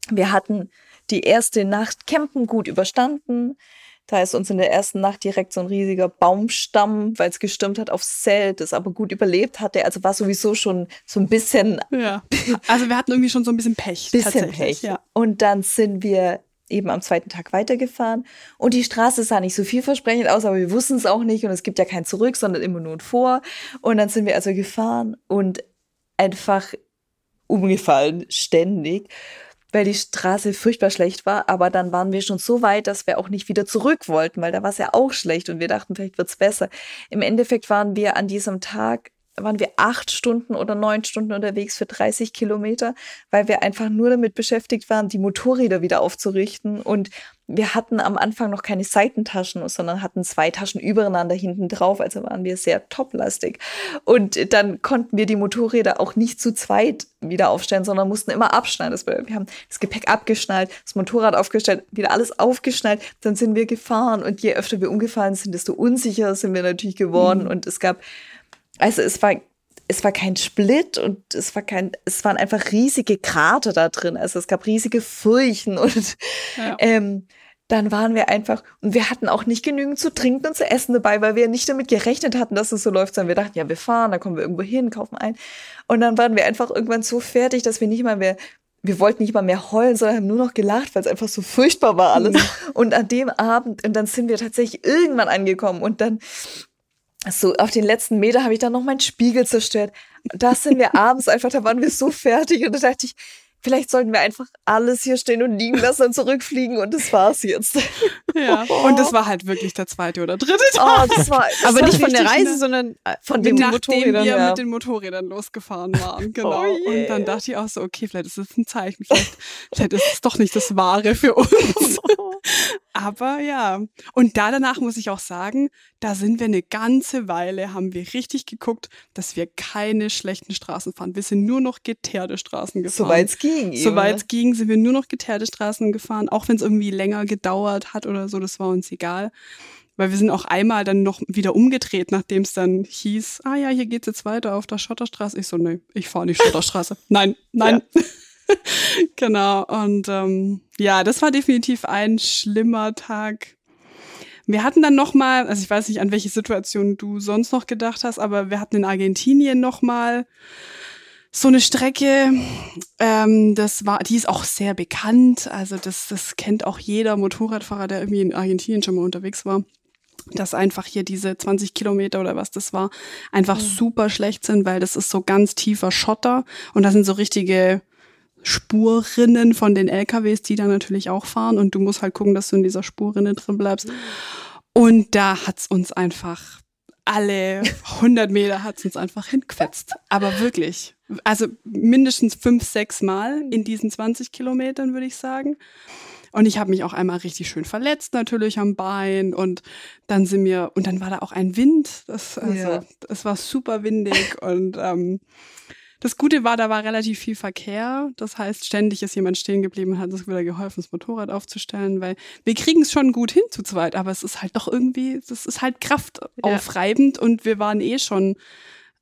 Wir hatten die erste Nacht campen gut überstanden. Da ist uns in der ersten Nacht direkt so ein riesiger Baumstamm, weil es gestürmt hat, aufs Zelt, das aber gut überlebt hatte. Also war sowieso schon so ein bisschen Ja. Also wir hatten irgendwie schon so ein bisschen Pech. bisschen Pech. Ja. Und dann sind wir eben am zweiten Tag weitergefahren. Und die Straße sah nicht so vielversprechend aus, aber wir wussten es auch nicht. Und es gibt ja kein Zurück, sondern immer nur ein Vor. Und dann sind wir also gefahren und einfach umgefallen, ständig, weil die Straße furchtbar schlecht war. Aber dann waren wir schon so weit, dass wir auch nicht wieder zurück wollten, weil da war es ja auch schlecht und wir dachten, vielleicht wird's besser. Im Endeffekt waren wir an diesem Tag waren wir acht Stunden oder neun Stunden unterwegs für 30 Kilometer, weil wir einfach nur damit beschäftigt waren, die Motorräder wieder aufzurichten. Und wir hatten am Anfang noch keine Seitentaschen, sondern hatten zwei Taschen übereinander hinten drauf. Also waren wir sehr toplastig. Und dann konnten wir die Motorräder auch nicht zu zweit wieder aufstellen, sondern mussten immer abschneiden. Wir haben das Gepäck abgeschnallt, das Motorrad aufgestellt, wieder alles aufgeschnallt. Dann sind wir gefahren. Und je öfter wir umgefallen sind, desto unsicherer sind wir natürlich geworden. Und es gab also es war, es war kein Split und es war kein, es waren einfach riesige Krater da drin. Also es gab riesige Furchen und [laughs] Ja. ähm, dann waren wir einfach, und wir hatten auch nicht genügend zu trinken und zu essen dabei, weil wir nicht damit gerechnet hatten, dass es so läuft, sondern wir dachten, ja, wir fahren, dann kommen wir irgendwo hin, kaufen ein. Und dann waren wir einfach irgendwann so fertig, dass wir nicht mal mehr, wir wollten nicht mal mehr heulen, sondern haben nur noch gelacht, weil es einfach so furchtbar war alles. Und an dem Abend, und dann sind wir tatsächlich irgendwann angekommen und dann so auf den letzten Meter habe ich dann noch meinen Spiegel zerstört. Da sind wir abends einfach, da waren wir so fertig und da dachte ich, vielleicht sollten wir einfach alles hier stehen und liegen lassen und zurückfliegen und das war's jetzt. [laughs] ja. Und das war halt wirklich der zweite oder dritte Oh, Tag. das war, das Aber war nicht von der Reise, ne? sondern äh, Von den Motorrädern. wir ja. mit den Motorrädern losgefahren waren, [laughs] genau. Oh je. Und dann dachte ich auch so, okay, vielleicht ist es ein Zeichen, vielleicht, vielleicht ist es doch nicht das Wahre für uns. [laughs] Aber ja, und da danach muss ich auch sagen, da sind wir eine ganze Weile, haben wir richtig geguckt, dass wir keine schlechten Straßen fahren. Wir sind nur noch geteerte Straßen gefahren. Soweit es ging. Soweit ne? es ging, sind wir nur noch geteerte Straßen gefahren, auch wenn es irgendwie länger gedauert hat oder so, das war uns egal. Weil wir sind auch einmal dann noch wieder umgedreht, nachdem es dann hieß, ah ja, hier geht's jetzt weiter auf der Schotterstraße. Ich so, nee, ich fahre nicht Schotterstraße. [laughs] nein, nein. [laughs] genau. Und ähm, ja, das war definitiv ein schlimmer Tag. Wir hatten dann noch mal, also ich weiß nicht, an welche Situation du sonst noch gedacht hast, aber wir hatten in Argentinien noch mal so eine Strecke, ähm, das war, die ist auch sehr bekannt. Also das, das kennt auch jeder Motorradfahrer, der irgendwie in Argentinien schon mal unterwegs war. Dass einfach hier diese 20 Kilometer oder was das war, einfach super schlecht sind, weil das ist so ganz tiefer Schotter und da sind so richtige Spurrinnen von den LKWs, die da natürlich auch fahren und du musst halt gucken, dass du in dieser Spurrinne drin bleibst. Und da hat's uns einfach alle 100 Meter hat's uns einfach hinquetzt. Aber wirklich. Also mindestens fünf, sechs Mal in diesen 20 Kilometern, würde ich sagen. Und ich habe mich auch einmal richtig schön verletzt, natürlich am Bein. Und dann sind wir, und dann war da auch ein Wind. Das, also, Ja. es war super windig. [laughs] und ähm, das Gute war, da war relativ viel Verkehr. Das heißt, ständig ist jemand stehen geblieben und hat uns wieder geholfen, das Motorrad aufzustellen, weil wir kriegen es schon gut hin zu zweit, aber es ist halt doch irgendwie, das ist halt kraftaufreibend und wir waren eh schon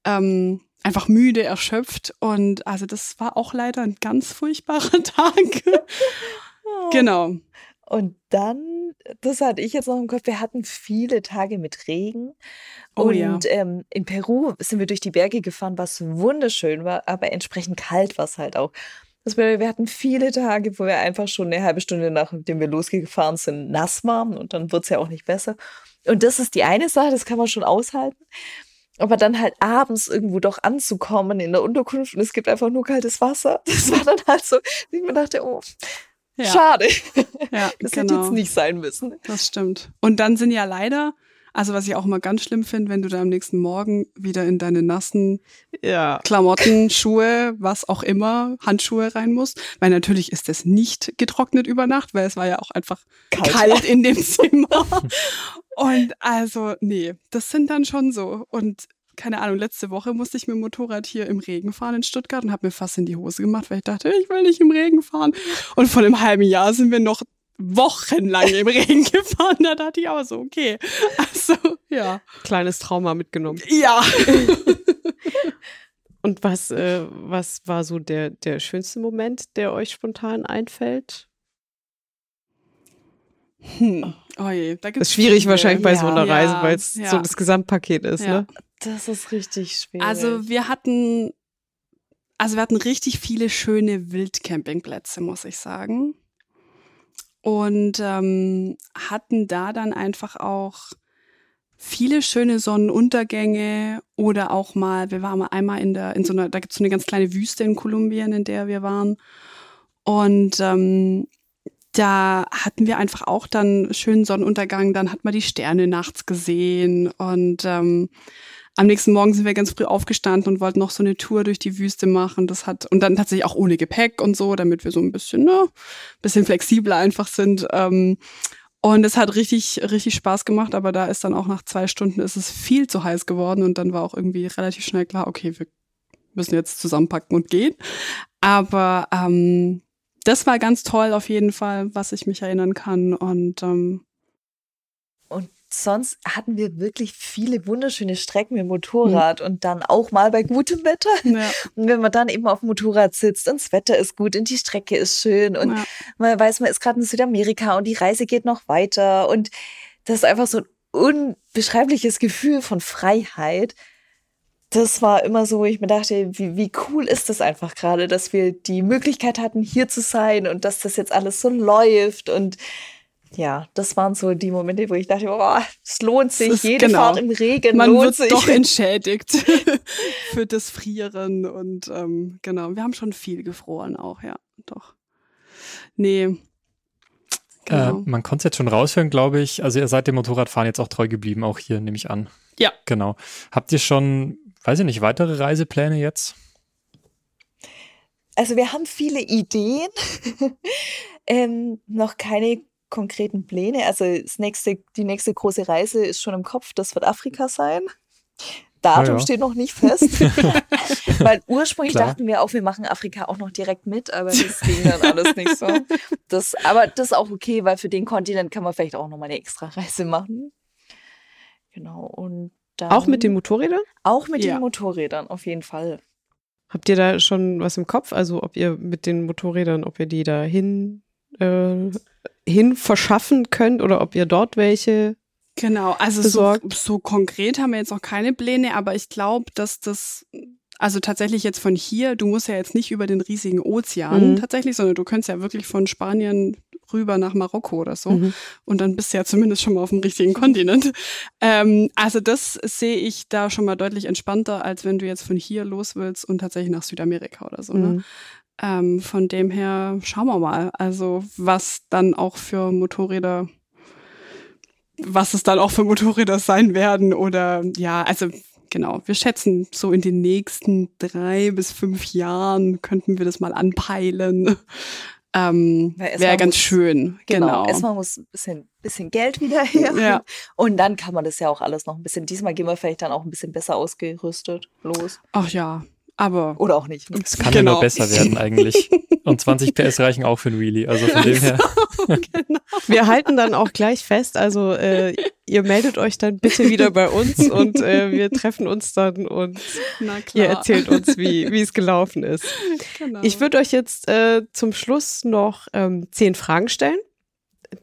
ähm, einfach müde, erschöpft und also das war auch leider ein ganz furchtbarer [laughs] Tag. [laughs] genau. Und dann, das hatte ich jetzt noch im Kopf, wir hatten viele Tage mit Regen. Oh und ja. ähm, in Peru sind wir durch die Berge gefahren, was wunderschön war, aber entsprechend kalt war es halt auch. Das bedeutet, wir hatten viele Tage, wo wir einfach schon eine halbe Stunde nachdem wir losgefahren sind, nass waren und dann wird es ja auch nicht besser. Und das ist die eine Sache, das kann man schon aushalten. Aber dann halt abends irgendwo doch anzukommen in der Unterkunft und es gibt einfach nur kaltes Wasser, [laughs] das war dann halt so, dass ich mir dachte, oh, Ja, schade. ja [laughs] Das hätte genau. jetzt nicht sein müssen. Das stimmt. Und dann sind ja leider, also was ich auch mal ganz schlimm finde, wenn du da am nächsten Morgen wieder in deine nassen Ja. Klamotten, Schuhe, was auch immer, Handschuhe rein musst. Weil natürlich ist das nicht getrocknet über Nacht, weil es war ja auch einfach Kalt. kalt, in dem [laughs] Zimmer. Und also, nee, das sind dann schon so. Und keine Ahnung, letzte Woche musste ich mit dem Motorrad hier im Regen fahren in Stuttgart und habe mir fast in die Hose gemacht, weil ich dachte, ich will nicht im Regen fahren. Und vor einem halben Jahr sind wir noch wochenlang im Regen [laughs] gefahren. Da dachte ich auch so, okay. Also, ja. Kleines Trauma mitgenommen. Ja. Und was, äh, was war so der, der schönste Moment, der euch spontan einfällt? Hm. Oh je, da Das gibt's ist schwierig viele. wahrscheinlich bei so Ja. einer Reise, weil es ja. so das Gesamtpaket ist, Ja. ne? Das ist richtig schwierig. Also wir hatten, also wir hatten richtig viele schöne Wildcampingplätze, muss ich sagen. Und ähm, hatten da dann einfach auch viele schöne Sonnenuntergänge oder auch mal, wir waren mal einmal in der, in so einer, da gibt es so eine ganz kleine Wüste in Kolumbien, in der wir waren. Und ähm, da hatten wir einfach auch dann schönen Sonnenuntergang, dann hat man die Sterne nachts gesehen und ähm, am nächsten Morgen sind wir ganz früh aufgestanden und wollten noch so eine Tour durch die Wüste machen. Das hat, und dann tatsächlich auch ohne Gepäck und so, damit wir so ein bisschen, ne, bisschen flexibler einfach sind. Ähm, und es hat richtig, richtig Spaß gemacht, aber da ist dann auch nach zwei Stunden ist es viel zu heiß geworden und dann war auch irgendwie relativ schnell klar, okay, wir müssen jetzt zusammenpacken und gehen. Aber ähm, das war ganz toll auf jeden Fall, was ich mich erinnern kann. Und ähm, und sonst hatten wir wirklich viele wunderschöne Strecken mit dem Motorrad und dann auch mal bei gutem Wetter. ja, Und wenn man dann eben auf dem Motorrad sitzt und das Wetter ist gut und die Strecke ist schön und ja. man weiß, man ist gerade in Südamerika und die Reise geht noch weiter und das ist einfach so ein unbeschreibliches Gefühl von Freiheit. Das war immer so, wo ich mir dachte, wie, wie cool ist das einfach gerade, dass wir die Möglichkeit hatten, hier zu sein und dass das jetzt alles so läuft und ja, das waren so die Momente, wo ich dachte, boah, es lohnt sich, ist- jede genau. Fahrt im Regen man lohnt wird sich. doch [laughs] entschädigt [laughs] für das Frieren und ähm, genau, wir haben schon viel gefroren auch, ja, doch. Nee. Äh, Genau. man konnte es jetzt schon raushören, glaube ich. Also ihr seid dem Motorradfahren jetzt auch treu geblieben, auch hier nehme ich an. Ja. Genau. Habt ihr schon, weiß ich nicht, weitere Reisepläne jetzt? Also wir haben viele Ideen, [laughs] ähm, noch keine konkreten Pläne. Also das nächste, die nächste große Reise ist schon im Kopf, das wird Afrika sein. Datum Ah ja. steht noch nicht fest. [laughs] Weil ursprünglich Klar. dachten wir auch, wir machen Afrika auch noch direkt mit, aber das ging dann alles nicht so. Das, aber das ist auch okay, weil für den Kontinent kann man vielleicht auch noch mal eine extra Reise machen. Genau. Und dann Auch mit den Motorrädern? auch mit Ja. den Motorrädern, auf jeden Fall. Habt ihr da schon was im Kopf? Also ob ihr mit den Motorrädern, ob ihr die da hin, äh, hin verschaffen könnt oder ob ihr dort welche Genau, also so, so konkret haben wir jetzt noch keine Pläne, aber ich glaube, dass das, also tatsächlich jetzt von hier, du musst ja jetzt nicht über den riesigen Ozean Mhm. tatsächlich, sondern du könntest ja wirklich von Spanien rüber nach Marokko oder so. Mhm. Und dann bist du ja zumindest schon mal auf dem richtigen Kontinent. Ähm, also das sehe ich da schon mal deutlich entspannter, als wenn du jetzt von hier los willst und tatsächlich nach Südamerika oder so. Ne? Mhm. Ähm, von dem her schauen wir mal. Also was dann auch für Motorräder was es dann auch für Motorräder sein werden oder ja, also genau, wir schätzen so in den nächsten drei bis fünf Jahren könnten wir das mal anpeilen. Ähm, Wäre ganz muss- schön. Genau. Genau. Erstmal muss ein bisschen, bisschen Geld wieder [laughs] her. Ja. Und dann kann man das ja auch alles noch ein bisschen. Diesmal gehen wir vielleicht dann auch ein bisschen besser ausgerüstet los. Ach ja, aber Oder auch nicht. Es kann ja Genau. nur besser werden eigentlich. [laughs] Und 20 PS reichen auch für ein Wheelie. Also von dem her. [laughs] Wir halten dann auch gleich fest, also äh, ihr meldet euch dann bitte wieder bei uns und äh, wir treffen uns dann und na ihr erzählt uns, wie wie es gelaufen ist. Genau. Ich würde euch jetzt äh, zum Schluss noch ähm, zehn Fragen stellen,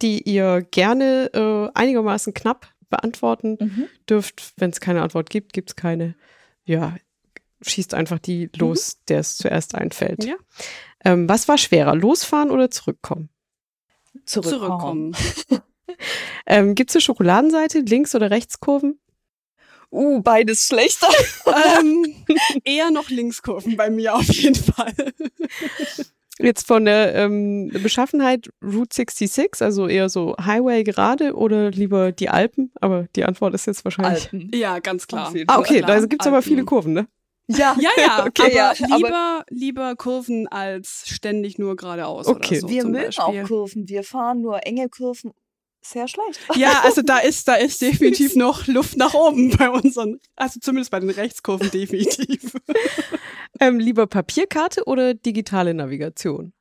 die ihr gerne äh, einigermaßen knapp beantworten Mhm. dürft. Wenn es keine Antwort gibt, gibt es keine. Ja, schießt einfach die los, der es zuerst einfällt. Ja. Ähm, was war schwerer, losfahren oder zurückkommen? Zurückkommen. zurückkommen. [laughs] Ähm, Gibt es eine Schokoladenseite, Links- oder Rechtskurven? Uh, beides schlechter. [laughs] ähm, eher noch Linkskurven bei mir auf jeden Fall. Jetzt von der ähm, Beschaffenheit Route 66, also eher so Highway gerade oder lieber die Alpen? Aber die Antwort ist jetzt wahrscheinlich. Alten. Ja, ganz klar. Ah, okay, Klar, da gibt es aber Alpen. viele Kurven, ne? Ja. [laughs] Ja, ja, Okay, aber, ja, aber- lieber, lieber Kurven als ständig nur geradeaus Okay. oder so Wir mögen Beispiel. auch Kurven. Wir fahren nur enge Kurven. Sehr schlecht. Ja, also da ist, da ist [laughs] definitiv noch Luft nach oben bei unseren, also zumindest bei den Rechtskurven [laughs] definitiv. Ähm, lieber Papierkarte oder digitale Navigation?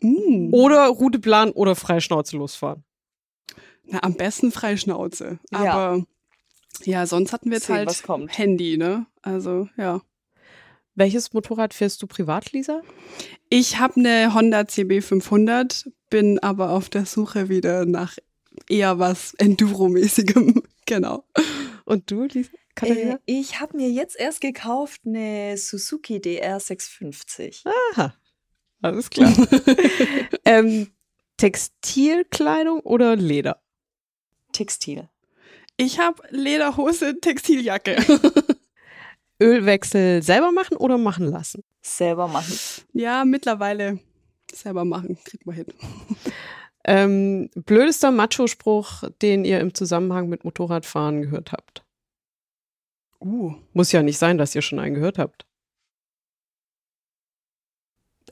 Mm. Oder Routeplan oder Freischnauze losfahren? Na, am besten Freischnauze. Ja. Aber ja, sonst hatten wir jetzt Sehen, halt was kommt. Handy, ne? Also, ja. Welches Motorrad fährst du privat, Lisa? Ich habe eine Honda CB500, bin aber auf der Suche wieder nach eher was Enduro-mäßigem. [laughs] Genau. Und du, Lisa? Katharina? Äh, ich habe mir jetzt erst gekauft eine Suzuki DR650. Aha, alles klar. [laughs] ähm, Textilkleidung oder Leder? Textil. Ich habe Lederhose, Textiljacke. [laughs] Ölwechsel selber machen oder machen lassen? Selber machen. ja, mittlerweile selber machen, kriegt man hin. [laughs] Ähm, blödester Macho-Spruch, den ihr im Zusammenhang mit Motorradfahren gehört habt. Uh. Muss ja nicht sein, dass ihr schon einen gehört habt.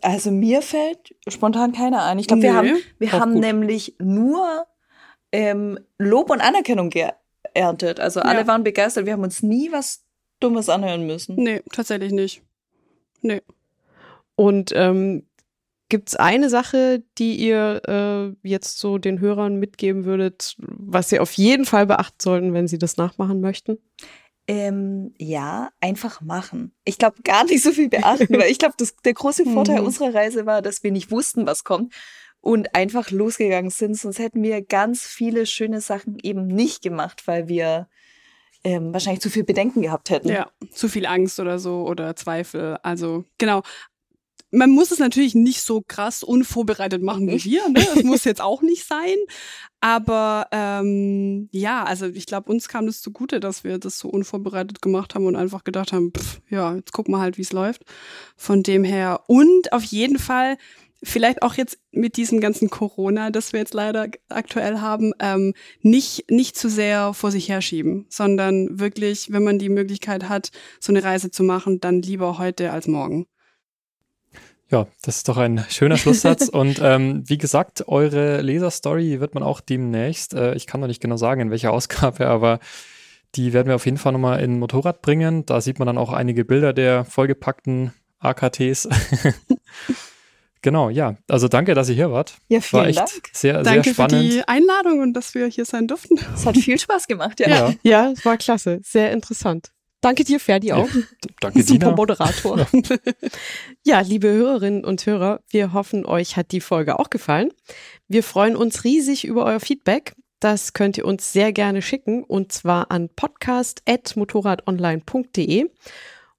Also mir fällt spontan keiner ein. Ich glaube, wir Nö. haben, wir haben nämlich nur ähm, Lob und Anerkennung geerntet. Also alle Ja. waren begeistert. Wir haben uns nie was Dummes anhören müssen. Nee, tatsächlich nicht. Nee. Und ähm, gibt es eine Sache, die ihr äh, jetzt so den Hörern mitgeben würdet, was sie auf jeden Fall beachten sollten, wenn sie das nachmachen möchten? Ähm, ja, einfach machen. Ich glaube, gar nicht so viel beachten, [laughs] weil ich glaube, der große Vorteil Mhm. unserer Reise war, dass wir nicht wussten, was kommt und einfach losgegangen sind. Sonst hätten wir ganz viele schöne Sachen eben nicht gemacht, weil wir ähm, wahrscheinlich zu viel Bedenken gehabt hätten. Ja, zu viel Angst oder so oder Zweifel. Also, genau. Man muss es natürlich nicht so krass unvorbereitet machen wie wir. Ne? Das muss [laughs] jetzt auch nicht sein. Aber ähm, ja, also ich glaube, uns kam das zugute, dass wir das so unvorbereitet gemacht haben und einfach gedacht haben, pff, ja, jetzt gucken wir halt, wie es läuft. Von dem her. Und auf jeden Fall, vielleicht auch jetzt mit diesem ganzen Corona, das wir jetzt leider aktuell haben, ähm, nicht, nicht zu sehr vor sich herschieben, sondern wirklich, wenn man die Möglichkeit hat, so eine Reise zu machen, dann lieber heute als morgen. Ja, das ist doch ein schöner Schlusssatz. [laughs] Und ähm, wie gesagt, eure Leserstory wird man auch demnächst, äh, ich kann noch nicht genau sagen, in welcher [laughs] Ausgabe, aber die werden wir auf jeden Fall nochmal in Motorrad bringen. Da sieht man dann auch einige Bilder der vollgepackten AKTs. [laughs] genau, ja. Also danke, dass ihr hier wart. Ja, War vielen echt Dank. sehr, sehr Danke für spannend. die Einladung und dass wir hier sein durften. Es hat viel Spaß gemacht, ja. ja. Ja, es war klasse. Sehr interessant. Danke dir, Ferdi, auch. Danke, Super Dina. Moderator. [laughs] ja, liebe Hörerinnen und Hörer, wir hoffen, euch hat die Folge auch gefallen. Wir freuen uns riesig über euer Feedback. Das könnt ihr uns sehr gerne schicken und zwar an podcast.motorradonline.de.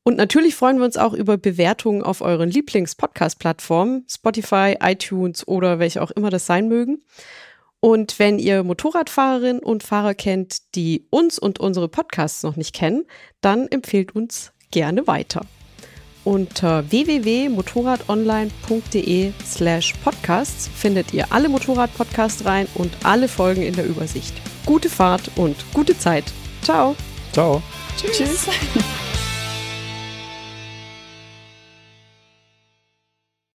Und natürlich freuen wir uns auch über Bewertungen auf euren Lieblings-Podcast-Plattformen, Spotify, iTunes oder welche auch immer das sein mögen. Und wenn ihr Motorradfahrerinnen und Fahrer kennt, die uns und unsere Podcasts noch nicht kennen, dann empfehlt uns gerne weiter. Unter www.motorradonline.de slash podcasts findet ihr alle Motorrad-Podcasts rein und alle Folgen in der Übersicht. gute Fahrt und gute Zeit. Ciao. Ciao. Tschüss. Tschüss. [laughs]